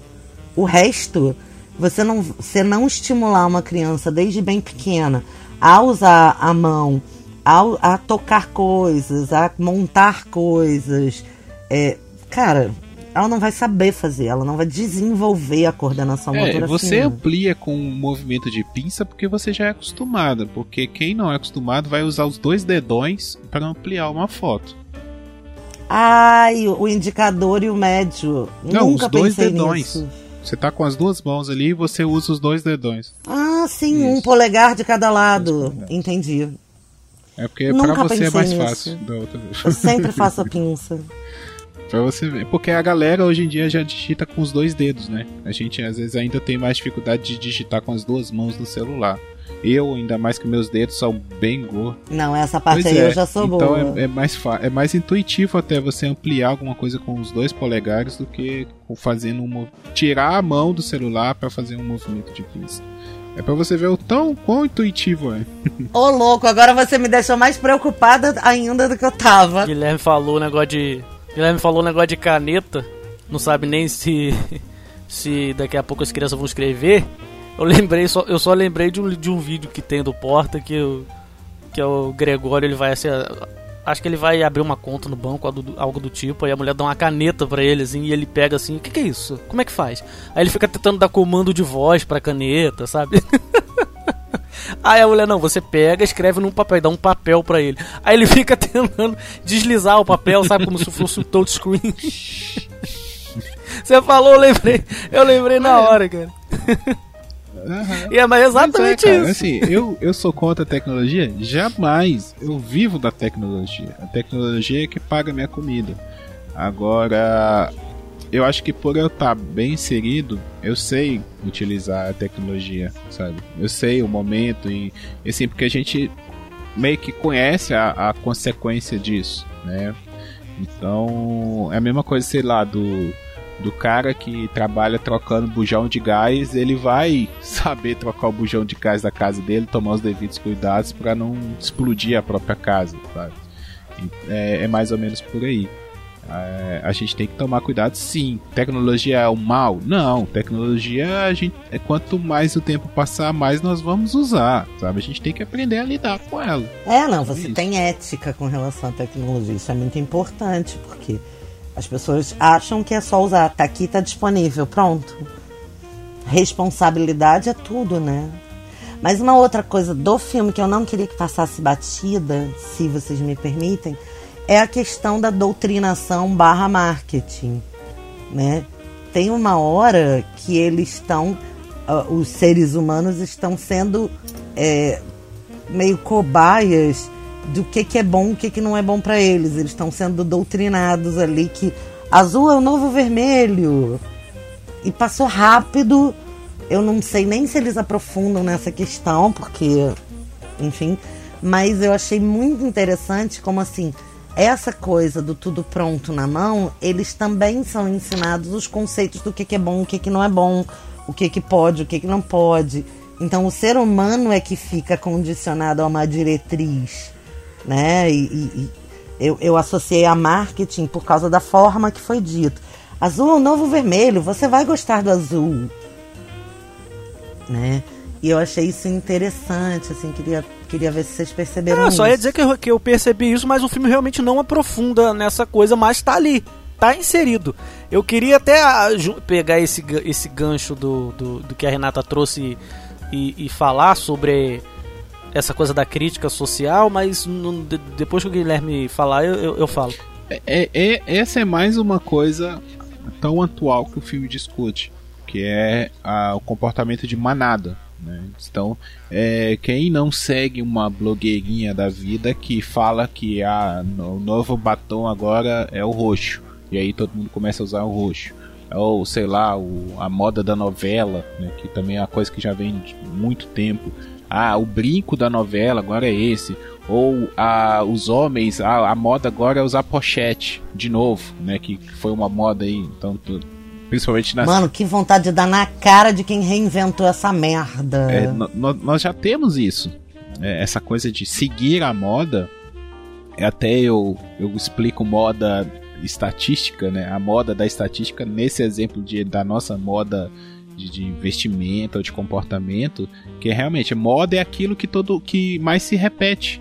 O resto, você não, você não estimular uma criança desde bem pequena a usar a mão, a, a tocar coisas, a montar coisas, é, cara, ela não vai saber fazer, ela não vai desenvolver a coordenação é, motora Você fina. amplia com um movimento de pinça porque você já é acostumada, porque quem não é acostumado vai usar os dois dedões para ampliar uma foto. Ai, o indicador e o médio. Não, Nunca os dois pensei dedões. nisso. Você tá com as duas mãos ali e você usa os dois dedões. Ah, sim, um Isso. polegar de cada lado. Entendi. É porque Nunca pra você é pensei mais nisso. fácil da outra vez. Eu sempre faço a pinça. Pra você ver. Porque a galera hoje em dia já digita com os dois dedos, né? A gente às vezes ainda tem mais dificuldade de digitar com as duas mãos no celular. Eu, ainda mais que meus dedos são bem gordos. Não, essa parte Pois aí é, eu já sou então boa. é, é mais é mais intuitivo até você ampliar alguma coisa com os dois polegares do que fazendo um tirar a mão do celular pra fazer um movimento de pinça. É pra você ver o tão quão intuitivo é. Ô, louco, agora você me deixou mais preocupada ainda do que eu tava. Guilherme falou o negócio de. Guilherme falou o negócio de caneta. Não sabe nem se. Se daqui a pouco as crianças vão escrever. Eu lembrei, só, eu só lembrei de um, de um vídeo que tem do Porta que, o que é o Gregório, ele vai assim. Acho que ele vai abrir uma conta no banco, algo do, algo do tipo, aí a mulher dá uma caneta pra ele, assim, e ele pega assim, o que, que é isso? Como é que faz? Aí ele fica tentando dar comando de voz pra caneta, sabe? Aí a mulher, não, você pega, escreve num papel, dá um papel pra ele. Aí ele fica tentando deslizar o papel, sabe, como se fosse um touchscreen. Você falou, eu lembrei, eu lembrei na hora, cara. E é, mas é exatamente Mas é, isso. Assim, eu, eu sou contra a tecnologia? Jamais. Eu vivo da tecnologia. A tecnologia é que paga minha comida. Agora, eu acho que por eu estar bem inserido, eu sei utilizar a tecnologia, sabe? Eu sei o momento e, e assim, porque a gente meio que conhece a, a consequência disso, né? Então, é a mesma coisa, sei lá, do, do cara que trabalha trocando bujão de gás, ele vai saber trocar o bujão de gás da casa dele, tomar os devidos cuidados para não explodir a própria casa, sabe? É, é mais ou menos por aí. É, a gente tem que tomar cuidado, sim. Tecnologia é o mal? Não. Tecnologia, a gente, é quanto mais o tempo passar, mais nós vamos usar, sabe? A gente tem que aprender a lidar com ela. É, não, você Isso. tem ética com relação à tecnologia. Isso é muito importante, porque as pessoas acham que é só usar. Tá aqui, tá disponível, pronto. Responsabilidade é tudo, né? Mas uma outra coisa do filme que eu não queria que passasse batida, se vocês me permitem, é a questão da doutrinação barra marketing, né? Tem uma hora que eles estão, ah, os seres humanos estão sendo é, meio cobaias do que, que é bom o que, que não é bom para eles. Eles estão sendo doutrinados ali que azul é o novo vermelho. E passou rápido. Eu não sei nem se eles aprofundam nessa questão, porque, enfim. Mas eu achei muito interessante como assim, essa coisa do tudo pronto na mão, eles também são ensinados os conceitos do que, que é bom, o que, que não é bom, o que, que pode, o que, que não pode. Então o ser humano é que fica condicionado a uma diretriz, né? E, e, e eu, eu associei a marketing por causa da forma que foi dito. Azul é o novo vermelho, você vai gostar do azul, né? E eu achei isso interessante, assim, queria, queria ver se vocês perceberam Ah, isso. só ia dizer que eu, que eu percebi isso, mas o filme realmente não aprofunda nessa coisa, mas tá ali, tá inserido. Eu queria até ah, pegar esse, esse gancho do, do, do que a Renata trouxe e, e falar sobre essa coisa da crítica social, mas não- de- depois que o Guilherme falar, eu, eu, eu falo. É, é- essa é mais uma coisa tão atual que o filme discute, que é a- o comportamento de manada. Né? Então, é, quem não segue uma blogueirinha da vida que fala que ah, o novo batom agora é o roxo, e aí todo mundo começa a usar o roxo. Ou sei lá, o- a moda da novela, né, que também é uma coisa que já vem de muito tempo. Ah, o brinco da novela agora é esse. Ou ah, os homens, ah, a moda agora é usar pochete de novo, né? Que foi uma moda aí, então principalmente Mano, que vontade de dar na cara de quem reinventou essa merda. É, nós já temos isso. É, essa coisa de seguir a moda. é Até eu, eu explico moda estatística, né? A moda da estatística nesse exemplo de, da nossa moda de, de vestimenta ou de comportamento, que é realmente moda é aquilo que todo que mais se repete.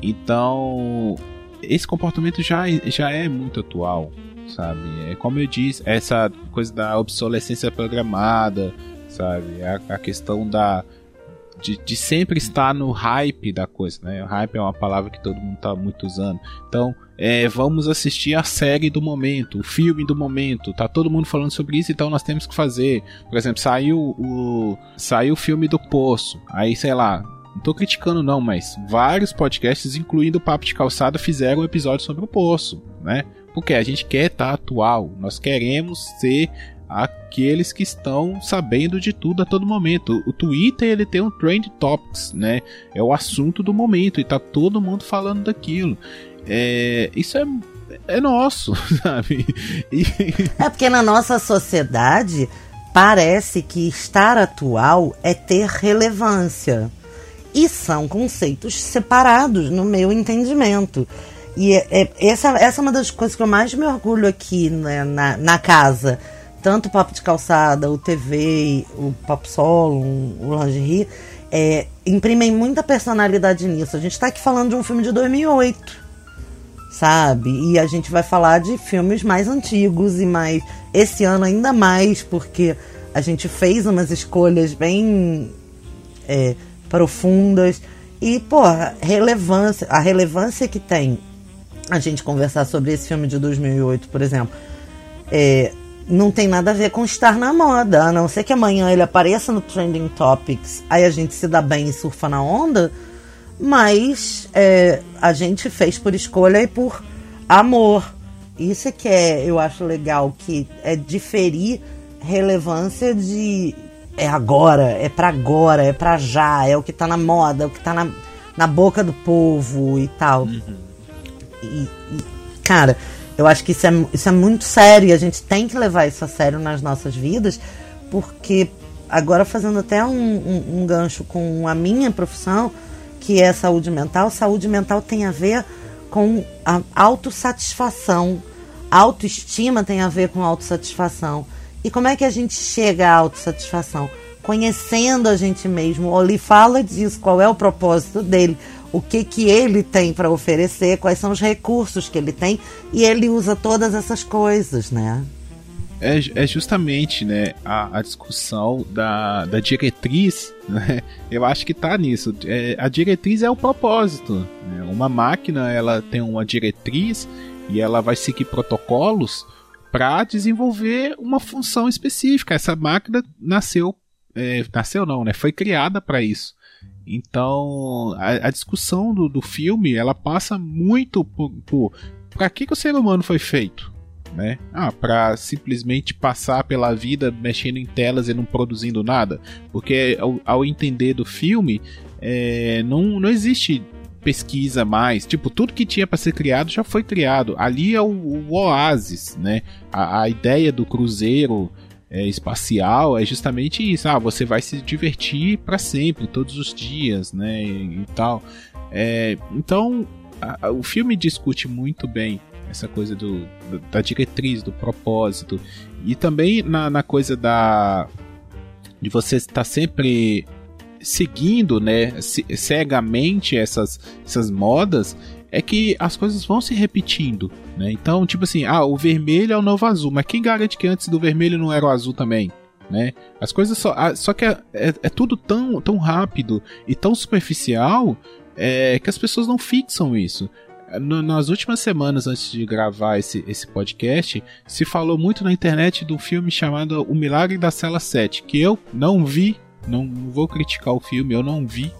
Então, esse comportamento já, já é muito atual, sabe? É como eu disse, essa coisa da obsolescência programada, sabe? A, a questão da de, de sempre estar no hype da coisa, né? O hype é uma palavra que todo mundo está muito usando. Então, é, vamos assistir a série do momento, o filme do momento. Tá todo mundo falando sobre isso, então nós temos que fazer. Por exemplo, saiu o saiu o filme do Poço. Aí, sei lá, não tô criticando não, mas vários podcasts, incluindo o Papo de Calçada, fizeram um episódio sobre o Poço, né? Porque a gente quer estar atual, nós queremos ser aqueles que estão sabendo de tudo a todo momento. O Twitter ele tem um trend topics, né? É o assunto do momento e tá todo mundo falando daquilo. É, isso é, é nosso, sabe? E- É porque na nossa sociedade parece que estar atual é ter relevância. E são conceitos separados no meu entendimento. E é- é- essa, essa é uma das coisas que eu mais me orgulho aqui né, na, na casa. Tanto o Papo de Calçada, o TV, o Papo Solo, o Lingerie, é, imprimem muita personalidade nisso. A gente está aqui falando de um filme de 2008 sabe? E a gente vai falar de filmes mais antigos e mais. Esse ano ainda mais, porque a gente fez umas escolhas bem é, profundas. E, pô, a relevância, a relevância que tem a gente conversar sobre esse filme de 2008, por exemplo, é, não tem nada a ver com estar na moda, a não ser que amanhã ele apareça no Trending Topics, aí a gente se dá bem e surfa na onda, mas é, a gente fez por escolha e por amor. Isso é que é, eu acho legal, que é diferir relevância de é agora, é pra agora, é pra já, é o que tá na moda, é o que tá na, na boca do povo e tal. E, e, cara, eu acho que isso é, isso é muito sério e a gente tem que levar isso a sério nas nossas vidas, porque agora fazendo até um, um, um gancho com a minha profissão, que é saúde mental, saúde mental tem a ver com a autossatisfação. Autoestima tem a ver com autossatisfação. E como é que a gente chega à autossatisfação? Conhecendo a gente mesmo. Oli fala disso, qual é o propósito dele, o que, que ele tem para oferecer, quais são os recursos que ele tem, e ele usa todas essas coisas, né? é, é justamente né, a, a discussão da, da diretriz, né? eu acho que tá nisso. É, a diretriz é o propósito. né? Uma máquina ela tem uma diretriz e ela vai seguir protocolos para desenvolver uma função específica. Essa máquina nasceu, é, nasceu não, né? Foi criada para isso. Então, a, a discussão do, do filme, ela passa muito por, por para que, que o ser humano foi feito? Né? Ah, para simplesmente passar pela vida mexendo em telas e não produzindo nada. Porque ao, ao entender do filme, é, não, não existe pesquisa mais. Tipo, tudo que tinha para ser criado já foi criado. Ali é o, o oásis, né? A, a, ideia do cruzeiro é, espacial é justamente isso. Ah, você vai se divertir para sempre, todos os dias, né? E, e tal. É, então, a, o filme discute muito bem essa coisa do, do, da diretriz, do propósito. E também na, na coisa da. de você estar sempre seguindo, né, cegamente essas, essas modas, é que as coisas vão se repetindo, né? Então, tipo assim, ah, o vermelho é o novo azul, mas quem garante que antes do vermelho não era o azul também? Né? As coisas só. Só que é, é, é tudo tão, tão rápido e tão superficial é, que as pessoas não fixam isso. Nas últimas semanas antes de gravar esse, esse podcast, se falou muito na internet do filme chamado O Milagre da Cela 7, que eu não vi não vou criticar o filme, eu não vi.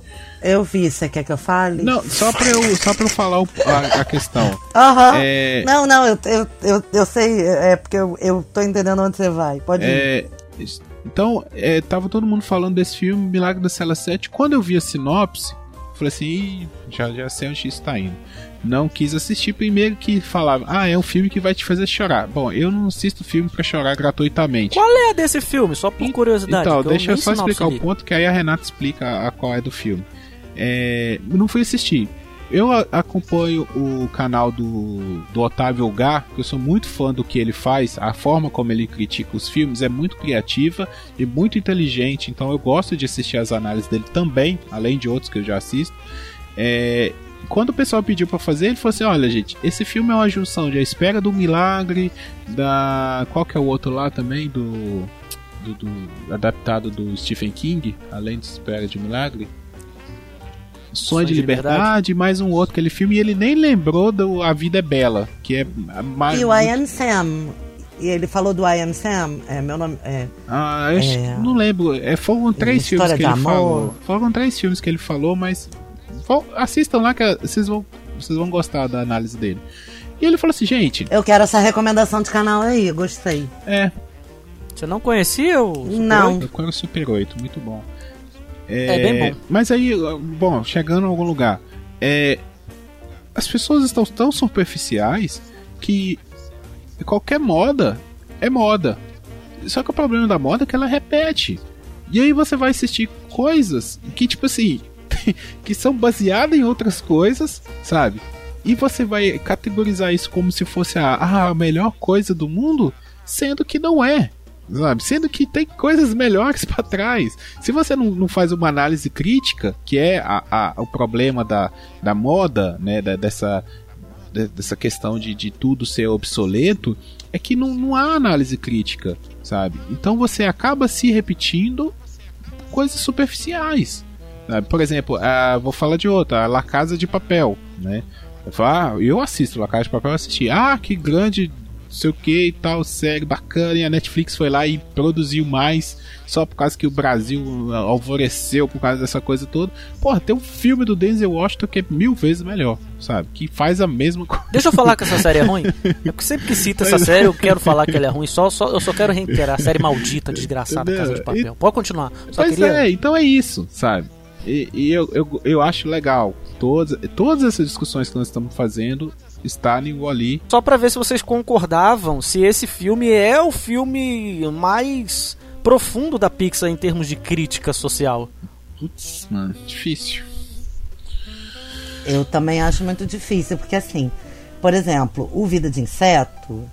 Eu vi, você quer que eu fale? Não, só pra eu, só pra eu falar o, a, a, questão. Aham. Uhum. É... Não, não, eu, eu, eu, eu, sei, é porque eu, eu tô entendendo onde você vai. Pode é... ir. Então, é, tava todo mundo falando desse filme, Milagre da Cela 7. Quando eu vi a sinopse, falei assim, já, já sei onde isso tá indo não quis assistir primeiro que falava, ah, é um filme que vai te fazer chorar. Bom, eu não assisto filme para chorar gratuitamente. Qual é desse filme? Só por curiosidade. Então, deixa eu só explicar o ponto que aí a Renata explica a qual é do filme. É, não fui assistir. Eu acompanho o canal do, do Otávio Gar, que eu sou muito fã do que ele faz, a forma como ele critica os filmes é muito criativa e muito inteligente, então eu gosto de assistir as análises dele também, além de outros que eu já assisto. É, quando o pessoal pediu para fazer, ele falou assim: olha, gente, esse filme é uma junção de A Espera do Milagre, da. Qual que é o outro lá também? Do. do, do adaptado do Stephen King, além de Espera de Milagre. Sonho, de, de liberdade, liberdade, mais um outro aquele filme, e ele nem lembrou do A Vida é Bela, que é mais. E o I Am Sam. E ele falou do I Am Sam, é meu nome. É, ah, eu é, não lembro. É, foram três filmes que ele amor. falou. Foram três filmes que ele falou, mas assistam lá que vocês vão, vocês vão gostar da análise dele. E ele falou assim, gente. Eu quero essa recomendação de canal aí, gostei. É. Você não conhecia o Super Não. 8? Eu conheço o Super 8, muito bom. É, é, bem bom. Mas aí, bom, chegando a algum lugar. É, as pessoas estão tão superficiais que qualquer moda é moda. Só que o problema da moda é que ela repete. E aí você vai assistir coisas que, tipo assim, que são baseadas em outras coisas, sabe? E você vai categorizar isso como se fosse a, a melhor coisa do mundo, sendo que não é. Sabe? Sendo que tem coisas melhores para trás. Se você não, não, faz uma análise crítica, que é a, a, o problema da, da moda, né? Da, dessa, dessa questão de, de tudo ser obsoleto, é que não, não há análise crítica, sabe? Então você acaba se repetindo coisas superficiais. Por exemplo, uh, vou falar de outra, a La Casa de Papel, né? Eu, falo, ah, eu assisto La Casa de Papel, eu assisti. Ah, que grande, não sei o que e tal, série bacana. E a Netflix foi lá e produziu mais só por causa que o Brasil alvoreceu por causa dessa coisa toda. Porra, tem um filme do Denzel Washington que é mil vezes melhor, sabe? Que faz a mesma coisa. Deixa eu falar que essa série é ruim. É porque sempre que cita essa série eu quero falar que ela é ruim. Só, só, eu só quero reiterar a série maldita, desgraçada, Casa de Papel. Pode continuar. Só pois queria... é, então é isso, sabe? E, e eu, eu, eu acho legal. Todas, todas essas discussões que nós estamos fazendo estarem ali. Só para ver se vocês concordavam se esse filme é o filme mais profundo da Pixar em termos de crítica social. Putz, mano, difícil. Eu também acho muito difícil, porque assim, por exemplo, O Vida de Inseto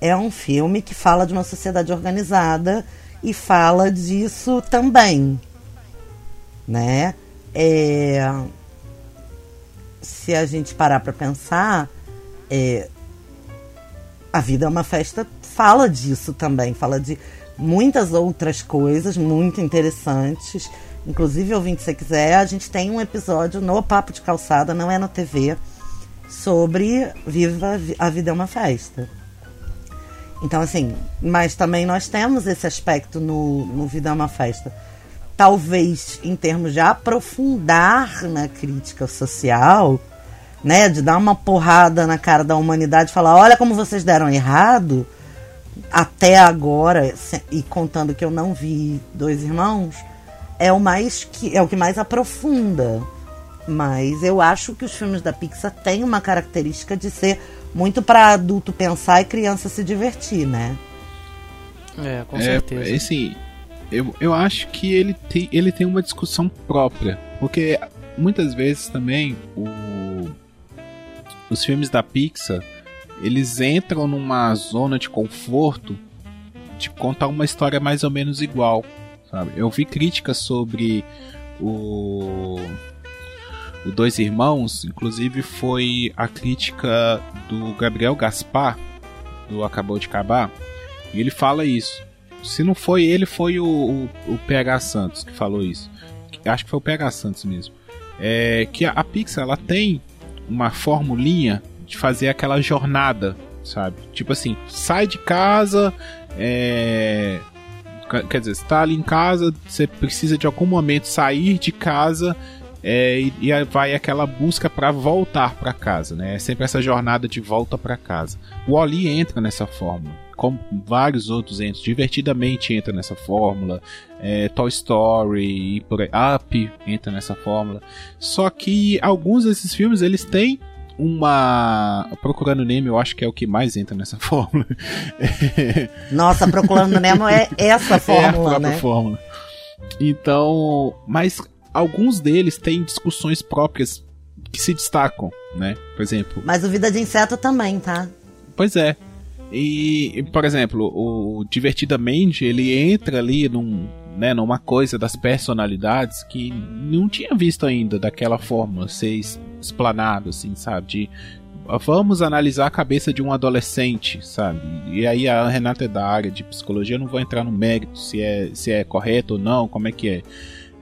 é um filme que fala de uma sociedade organizada e fala disso também né? É, se a gente parar para pensar, é, a vida é uma festa fala disso também, fala de muitas outras coisas muito interessantes. Inclusive, ouvinte, se quiser, a gente tem um episódio no Papo de Calçada, não é na TV, sobre Viva a Vida é uma Festa. Então, assim, mas também nós temos esse aspecto no, no Vida é uma Festa talvez em termos de aprofundar na crítica social, né, de dar uma porrada na cara da humanidade, falar, olha como vocês deram errado, até agora, e contando que eu não vi Dois Irmãos, é o mais que é o que mais aprofunda. Mas eu acho que os filmes da Pixar têm uma característica de ser muito para adulto pensar e criança se divertir, né? É, com certeza. É, assim, eu, eu acho que ele tem, ele tem uma discussão própria. Porque muitas vezes também o, os filmes da Pixar eles entram numa zona de conforto de contar uma história mais ou menos igual. Sabe? Eu vi críticas sobre o o Dois Irmãos, inclusive foi a crítica do Gabriel Gaspar, do Acabou de Acabar, e ele fala isso. Se não foi ele, foi o, o, o PH Santos que falou isso. Acho que foi o PH Santos mesmo. É que a, a Pixar ela tem uma formulinha de fazer aquela jornada, sabe? Tipo assim, sai de casa, é... quer dizer, está ali em casa, você precisa de algum momento sair de casa é, e, e, vai aquela busca para voltar para casa, né? É sempre essa jornada de volta para casa. O Oli entra nessa fórmula, como vários outros entram, divertidamente entra nessa fórmula. É, Toy Story e por aí, Up entra nessa fórmula. Só que alguns desses filmes eles têm uma. Procurando Nemo, eu acho que é o que mais entra nessa fórmula. Nossa, Procurando Nemo é essa fórmula, é a né? fórmula. Então, mas alguns deles têm discussões próprias que se destacam, né? Por exemplo. Mas o Vida de Inseto também, tá? Pois é. E, por exemplo, o Divertidamente, ele entra ali num, né, numa coisa das personalidades que não tinha visto ainda daquela forma ser explanado, assim, sabe? De vamos analisar a cabeça de um adolescente, sabe? E aí a Renata é da área de psicologia, não vou entrar no mérito se é, se é correto ou não, como é que é.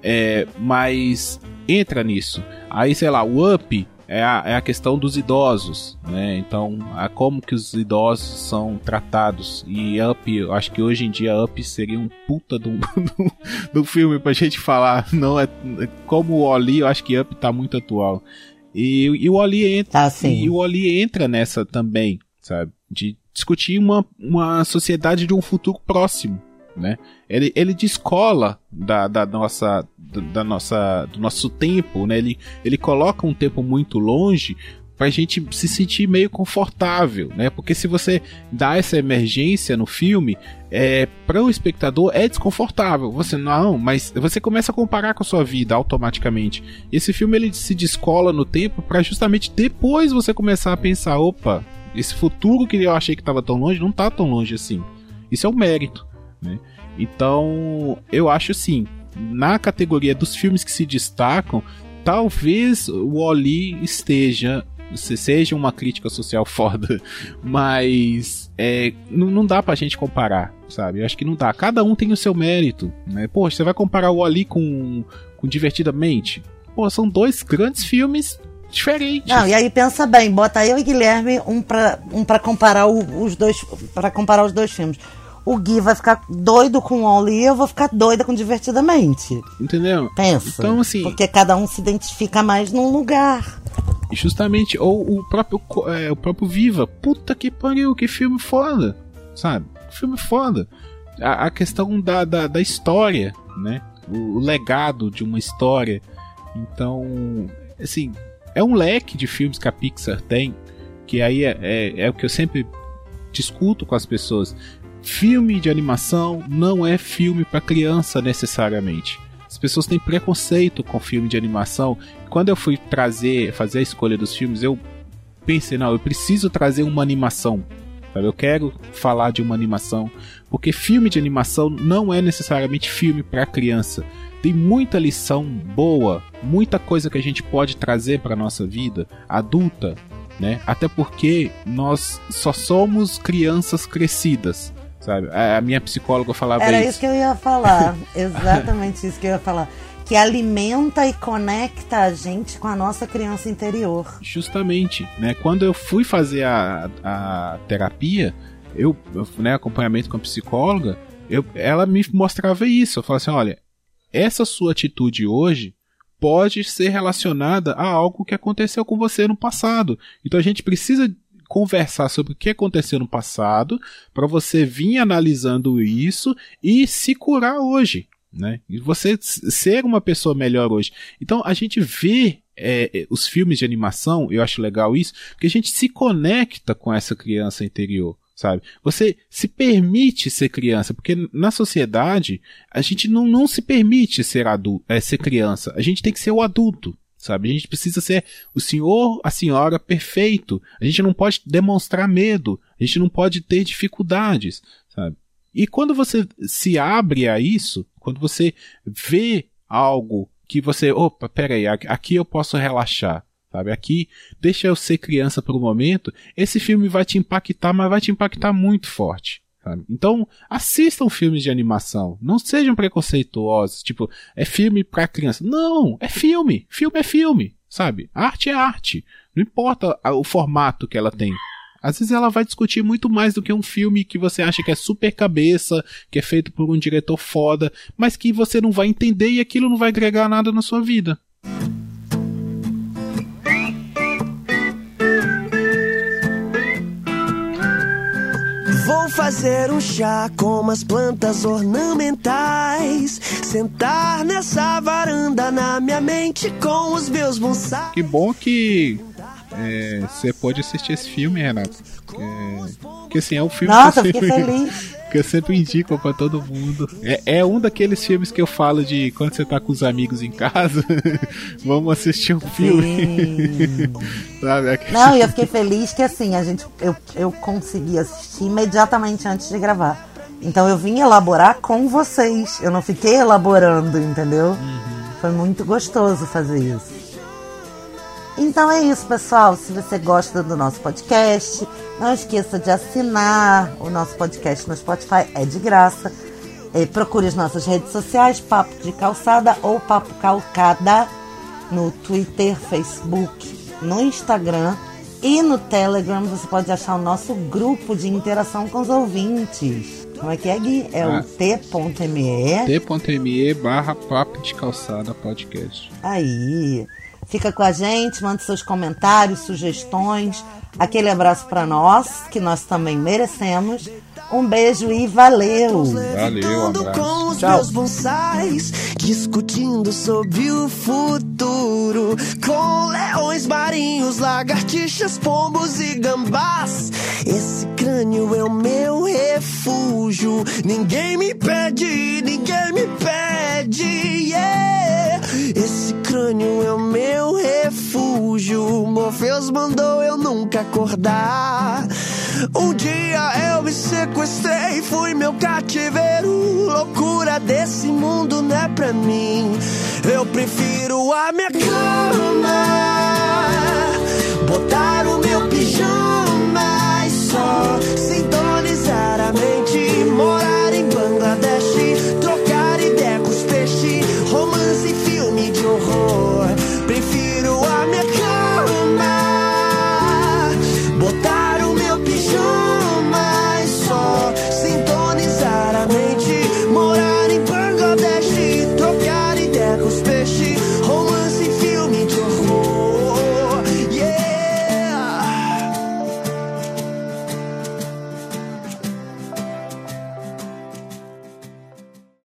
É, mas entra nisso. Aí, sei lá, o Up é a, é a questão dos idosos, né? Então, a como que os idosos são tratados. E Up, eu acho que hoje em dia Up seria um puta do, do, do filme pra gente falar. Não é como o Oli, eu acho que Up tá muito atual. E, e o Oli entra, ah, e o Oli entra nessa também, sabe? De discutir uma, uma sociedade de um futuro próximo né? Ele, ele descola da, da nossa da nossa do nosso tempo, né? Ele, ele coloca um tempo muito longe pra gente se sentir meio confortável, né? Porque se você dá essa emergência no filme, é, para o espectador é desconfortável. Você não, mas você começa a comparar com a sua vida automaticamente. Esse filme ele se descola no tempo para justamente depois você começar a pensar, opa, esse futuro que eu achei que estava tão longe não tá tão longe assim. Isso é um mérito. Né? Então, eu acho assim, na categoria dos filmes que se destacam, talvez o Oli esteja seja uma crítica social foda, mas é, não, não dá pra gente comparar, sabe? Eu acho que não dá. Cada um tem o seu mérito, né? Poxa, você vai comparar o Ali com, com Divertidamente? Pô, são dois grandes filmes diferentes. Não, e aí pensa bem, bota eu e Guilherme um pra, um pra comparar o, os dois para comparar os dois filmes o Gui vai ficar doido com o Oli e eu vou ficar doida com Divertidamente. Entendeu? Pensa. Então, assim. Porque cada um se identifica mais num lugar. Justamente, ou o próprio, é, o próprio Viva. Puta que pariu, que filme foda. Sabe? Filme foda. A, a questão da, da, da, história, né? O, o legado de uma história. Então, assim, é um leque de filmes que a Pixar tem, que aí é, é, é o que eu sempre discuto com as pessoas filme de animação não é filme para criança necessariamente. As pessoas têm preconceito com filme de animação. Quando eu fui trazer, fazer a escolha dos filmes, eu pensei, não, eu preciso trazer uma animação. Eu quero falar de uma animação, porque filme de animação não é necessariamente filme para criança. Tem muita lição boa, muita coisa que a gente pode trazer para nossa vida adulta, né? Até porque nós só somos crianças crescidas sabe? A, minha psicóloga falava Era isso. isso que eu ia falar, exatamente isso que eu ia falar. Que alimenta e conecta a gente com a nossa criança interior. Justamente, né? Quando eu fui fazer a, a terapia, eu, né, acompanhamento com a psicóloga, eu, ela me mostrava isso. Eu falava assim, olha, essa sua atitude hoje pode ser relacionada a algo que aconteceu com você no passado. Então a gente precisa conversar sobre o que aconteceu no passado para você vir analisando isso e se curar hoje. Né? E você ser uma pessoa melhor hoje. Então a gente vê é, os filmes de animação, eu acho legal isso, porque a gente se conecta com essa criança interior sabe? Você se permite ser criança, porque na sociedade a gente não, não se permite ser adulto, é, ser criança. A gente tem que ser o adulto, sabe? A gente precisa ser o senhor, a senhora perfeito. A gente não pode demonstrar medo, a gente não pode ter dificuldades, sabe? E quando você se abre a isso, quando você vê algo que você, opa, peraí, aqui eu posso relaxar, sabe? Aqui, deixa eu ser criança por um momento, esse filme vai te impactar, mas vai te impactar muito forte. Sabe? Então, assistam filmes de animação. Não sejam preconceituosos, tipo, é filme pra criança. Não, é filme. Filme é filme, sabe? Arte é arte. Não importa o formato que ela tem. Às vezes ela vai discutir muito mais do que um filme que você acha que é super cabeça, que é feito por um diretor foda, mas que você não vai entender e aquilo não vai agregar nada na sua vida. Vou fazer um chá com as plantas ornamentais. Sentar nessa varanda na minha mente com os meus bonsais. Que bom que é, você pode assistir esse filme, Renato. É, que assim, é um filme Nossa, que, eu fiquei feliz. Que eu sempre indico pra todo mundo. É, é um daqueles filmes que eu falo de quando você tá com os amigos em casa, vamos assistir um filme. Sabe? Não, e eu fiquei feliz que assim, a gente, eu, eu consegui assistir imediatamente antes de gravar. Então eu vim elaborar com vocês. Eu não fiquei elaborando, entendeu? Uhum. Foi muito gostoso fazer isso. Então é isso, pessoal. Se você gosta do nosso podcast, não esqueça de assinar o nosso podcast no Spotify, é de graça. É, procure as nossas redes sociais, Papo de Calçada ou Papo Calcada, no Twitter, Facebook, no Instagram e no Telegram. Você pode achar o nosso grupo de interação com os ouvintes. Como é que é, Gui? É Ah. o t.me. t.me barra papo de calçada podcast. Aí. Fica com a gente, manda seus comentários, sugestões. Aquele abraço pra nós, que nós também merecemos. Um beijo e valeu! Valeu, um com os Tchau. meus bonsais, discutindo sobre o futuro, com leões marinhos, lagartixas, pombos e gambás. Esse crânio é o meu refúgio. Ninguém me pede, ninguém me pede crânio é o meu refúgio. Morpheus mandou eu nunca acordar. Um dia eu me sequestrei, fui meu cativeiro. Loucura desse mundo não é pra mim. Eu prefiro a minha cama, botar o meu pijama e só sintonizar a mente morar.